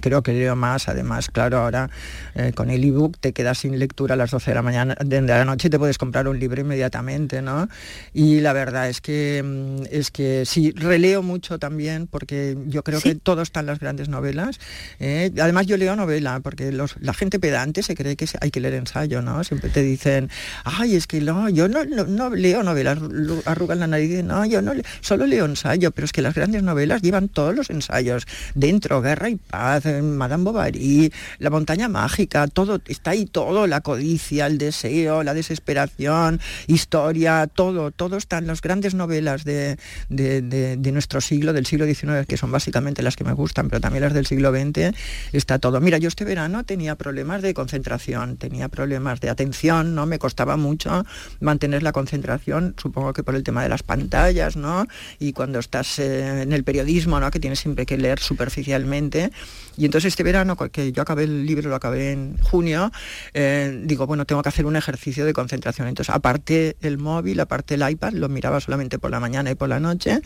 creo que leo más, además, claro, ahora eh, con el ebook te quedas sin lectura a las 12 de la mañana, de la noche y te puedes comprar un libro inmediatamente, ¿no? Y la verdad es que mm, es que sí, releo mucho también, porque yo creo que todo está las grandes novelas. ¿eh? además yo leo novela, porque la gente pedante se cree que hay que leer ensayo, ¿no? Siempre te dicen, ay, es que no, yo no, no, leo novelas, arrugan la nariz, no, yo no, solo leo ensayo, pero es que las grandes novelas llevan todos los ensayos dentro, Guerra y Paz, eh, Madame Bovary, La montaña mágica, todo, está ahí todo, la codicia, el deseo, la desesperación, historia, todo, todo está en las grandes novelas de, de, nuestro siglo, del siglo XIX, que son básicamente las que me pero también las del siglo XX, está todo. Mira, yo este verano tenía problemas de concentración, tenía problemas de atención, ¿no? Me costaba mucho mantener la concentración, supongo que por el tema de las pantallas, ¿no? Y cuando estás eh, en el periodismo, ¿no? Que tienes siempre que leer superficialmente. Y entonces este verano, que yo acabé el libro, lo acabé en junio, eh, digo, bueno, tengo que hacer un ejercicio de concentración. Entonces, aparte el móvil, aparte el iPad, lo miraba solamente por la mañana y por la noche.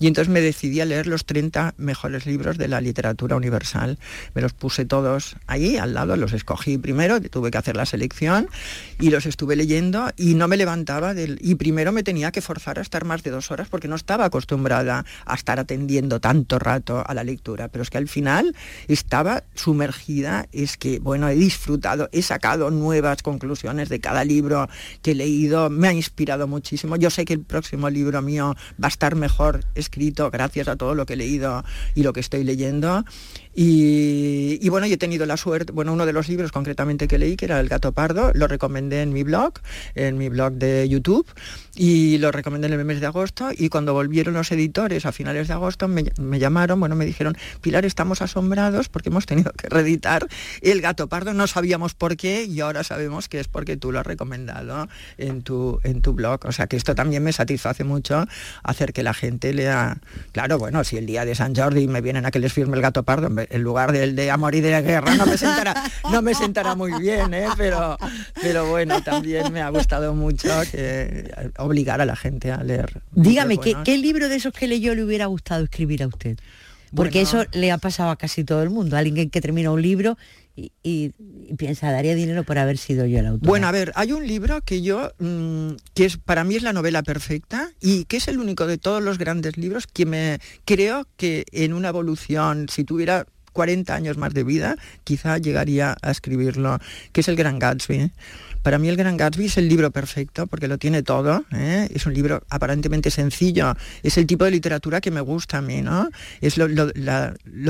Y entonces me decidí a leer los 30 mejores libros de la literatura universal. Me los puse todos ahí al lado, los escogí primero, tuve que hacer la selección y los estuve leyendo y no me levantaba. Y primero me tenía que forzar a estar más de dos horas porque no estaba acostumbrada a estar atendiendo tanto rato a la lectura. Pero es que al final estaba sumergida, es que, bueno, he disfrutado, he sacado nuevas conclusiones de cada libro que he leído, me ha inspirado muchísimo. Yo sé que el próximo libro mío va a estar mejor escrito gracias a todo lo que he leído y lo que estoy leyendo. Y, bueno, yo he tenido la suerte, bueno, uno de los libros concretamente que leí, que era El gato pardo, lo recomendé en mi blog, en mi blog de YouTube, y lo recomendé en el mes de agosto, y cuando volvieron los editores a finales de agosto me, llamaron, bueno, me dijeron, Pilar, estamos asombrados porque hemos tenido que reeditar El gato pardo, no sabíamos por qué, y ahora sabemos que es porque tú lo has recomendado en tu, en tu blog. O sea que esto también me satisface mucho hacer que la gente lea, claro, bueno, si el día de San Jordi me vienen a que les firme El gato pardo, en lugar del de amor y de guerra no me sentará, no me sentará muy bien, ¿eh? pero, pero bueno, también me ha gustado mucho obligar a la gente a leer. Dígame, ¿qué, libro de esos que leyó le hubiera gustado escribir a usted? Porque eso le ha pasado a casi todo el mundo. Alguien que, termina un libro y, piensa, daría dinero por haber sido yo el autor. Bueno, a ver, hay un libro que yo, mm, que es para mí es la novela perfecta y que es el único de todos los grandes libros que me creo que en una evolución, si tuviera 40 años más de vida, quizá llegaría a escribirlo, que es el Gran Gatsby. Para mí el Gran Gatsby es el libro perfecto porque lo tiene todo. ¿eh? Es un libro aparentemente sencillo. Es el tipo de literatura que me gusta a mí, ¿no? Es lo,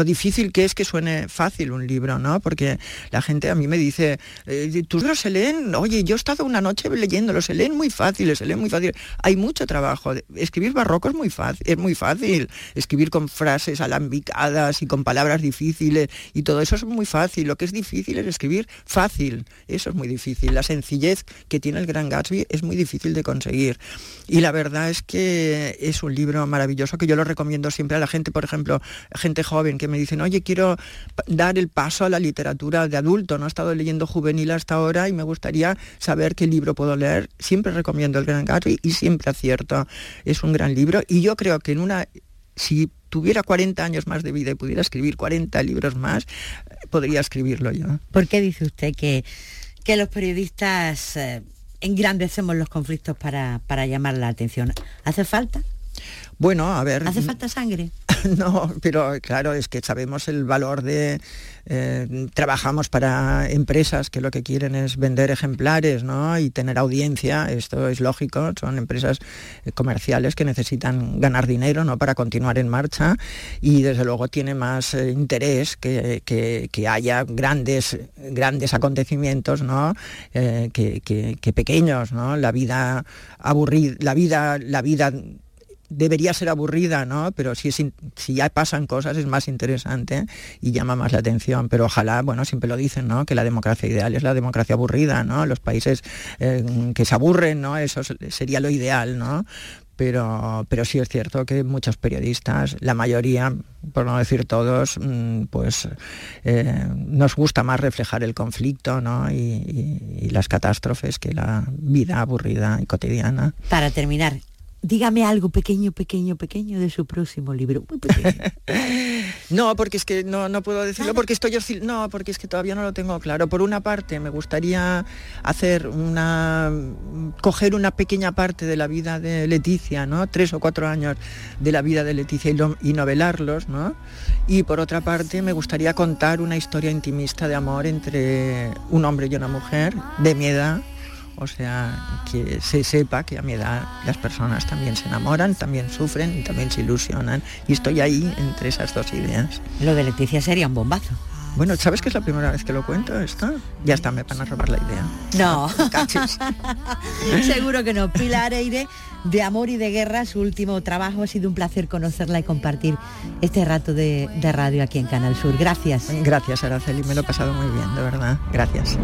difícil que es que suene fácil un libro, ¿no? Porque la gente a mí me dice, eh, tus libros se leen, oye, yo he estado una noche leyéndolos, se leen muy fáciles, se leen muy fácil. Hay mucho trabajo. Escribir barroco es muy fácil, es muy fácil. Escribir con frases alambicadas y con palabras difíciles y todo eso es muy fácil. Lo que es difícil es escribir fácil. Eso es muy difícil. La que tiene el Gran Gatsby es muy difícil de conseguir. Y la verdad es que es un libro maravilloso que yo lo recomiendo siempre a la gente, por ejemplo, gente joven que me dicen, oye, quiero dar el paso a la literatura de adulto, no he estado leyendo juvenil hasta ahora y me gustaría saber qué libro puedo leer. Siempre recomiendo el Gran Gatsby y siempre acierto. Es un gran libro y yo creo que en una si tuviera 40 años más de vida y pudiera escribir 40 libros más, podría escribirlo yo. ¿Por qué dice usted que que los periodistas eh, engrandecemos los conflictos para, para llamar la atención. ¿Hace falta? Bueno, a ver. ¿Hace falta sangre? no, pero claro, es que sabemos el valor de... Eh, trabajamos para empresas que lo que quieren es vender ejemplares ¿no? y tener audiencia, esto es lógico, son empresas eh, comerciales que necesitan ganar dinero ¿no? para continuar en marcha y desde luego tiene más eh, interés que, que, haya grandes, grandes acontecimientos ¿no? que, que, pequeños, ¿no? La vida aburrida, la vida, la vida debería ser aburrida, ¿no? Pero si, si ya pasan cosas es más interesante y llama más la atención. Pero ojalá, bueno, siempre lo dicen, ¿no? Que la democracia ideal es la democracia aburrida, ¿no? Los países eh, que se aburren, ¿no? Eso sería lo ideal, ¿no? Pero, pero sí es cierto que muchos periodistas, la mayoría, por no decir todos, mm, pues eh, nos gusta más reflejar el conflicto ¿no? y las catástrofes que la vida aburrida y cotidiana. Para terminar, dígame algo pequeño, pequeño, pequeño de su próximo libro. no, porque es que no, no puedo decirlo, porque estoy no, porque es que todavía no lo tengo claro. Por una parte, me gustaría hacer una coger una pequeña parte de la vida de Leticia, ¿no? Tres o cuatro años de la vida de Leticia y, y novelarlos, ¿no? Y por otra parte, me gustaría contar una historia intimista de amor entre un hombre y una mujer de mi edad o sea, que se sepa que a mi edad las personas también se enamoran, también sufren y también se ilusionan. Y estoy ahí entre esas dos ideas. Lo de Leticia sería un bombazo. Bueno, ¿sabes que es la primera vez que lo cuento esto? Ya está, me van a robar la idea. No. Seguro que no. Pilar Eire, de Amor y de Guerra, su último trabajo. Ha sido un placer conocerla y compartir este rato de, de radio aquí en Canal Sur. Gracias. Gracias, Araceli. Me lo he pasado muy bien, de verdad. Gracias.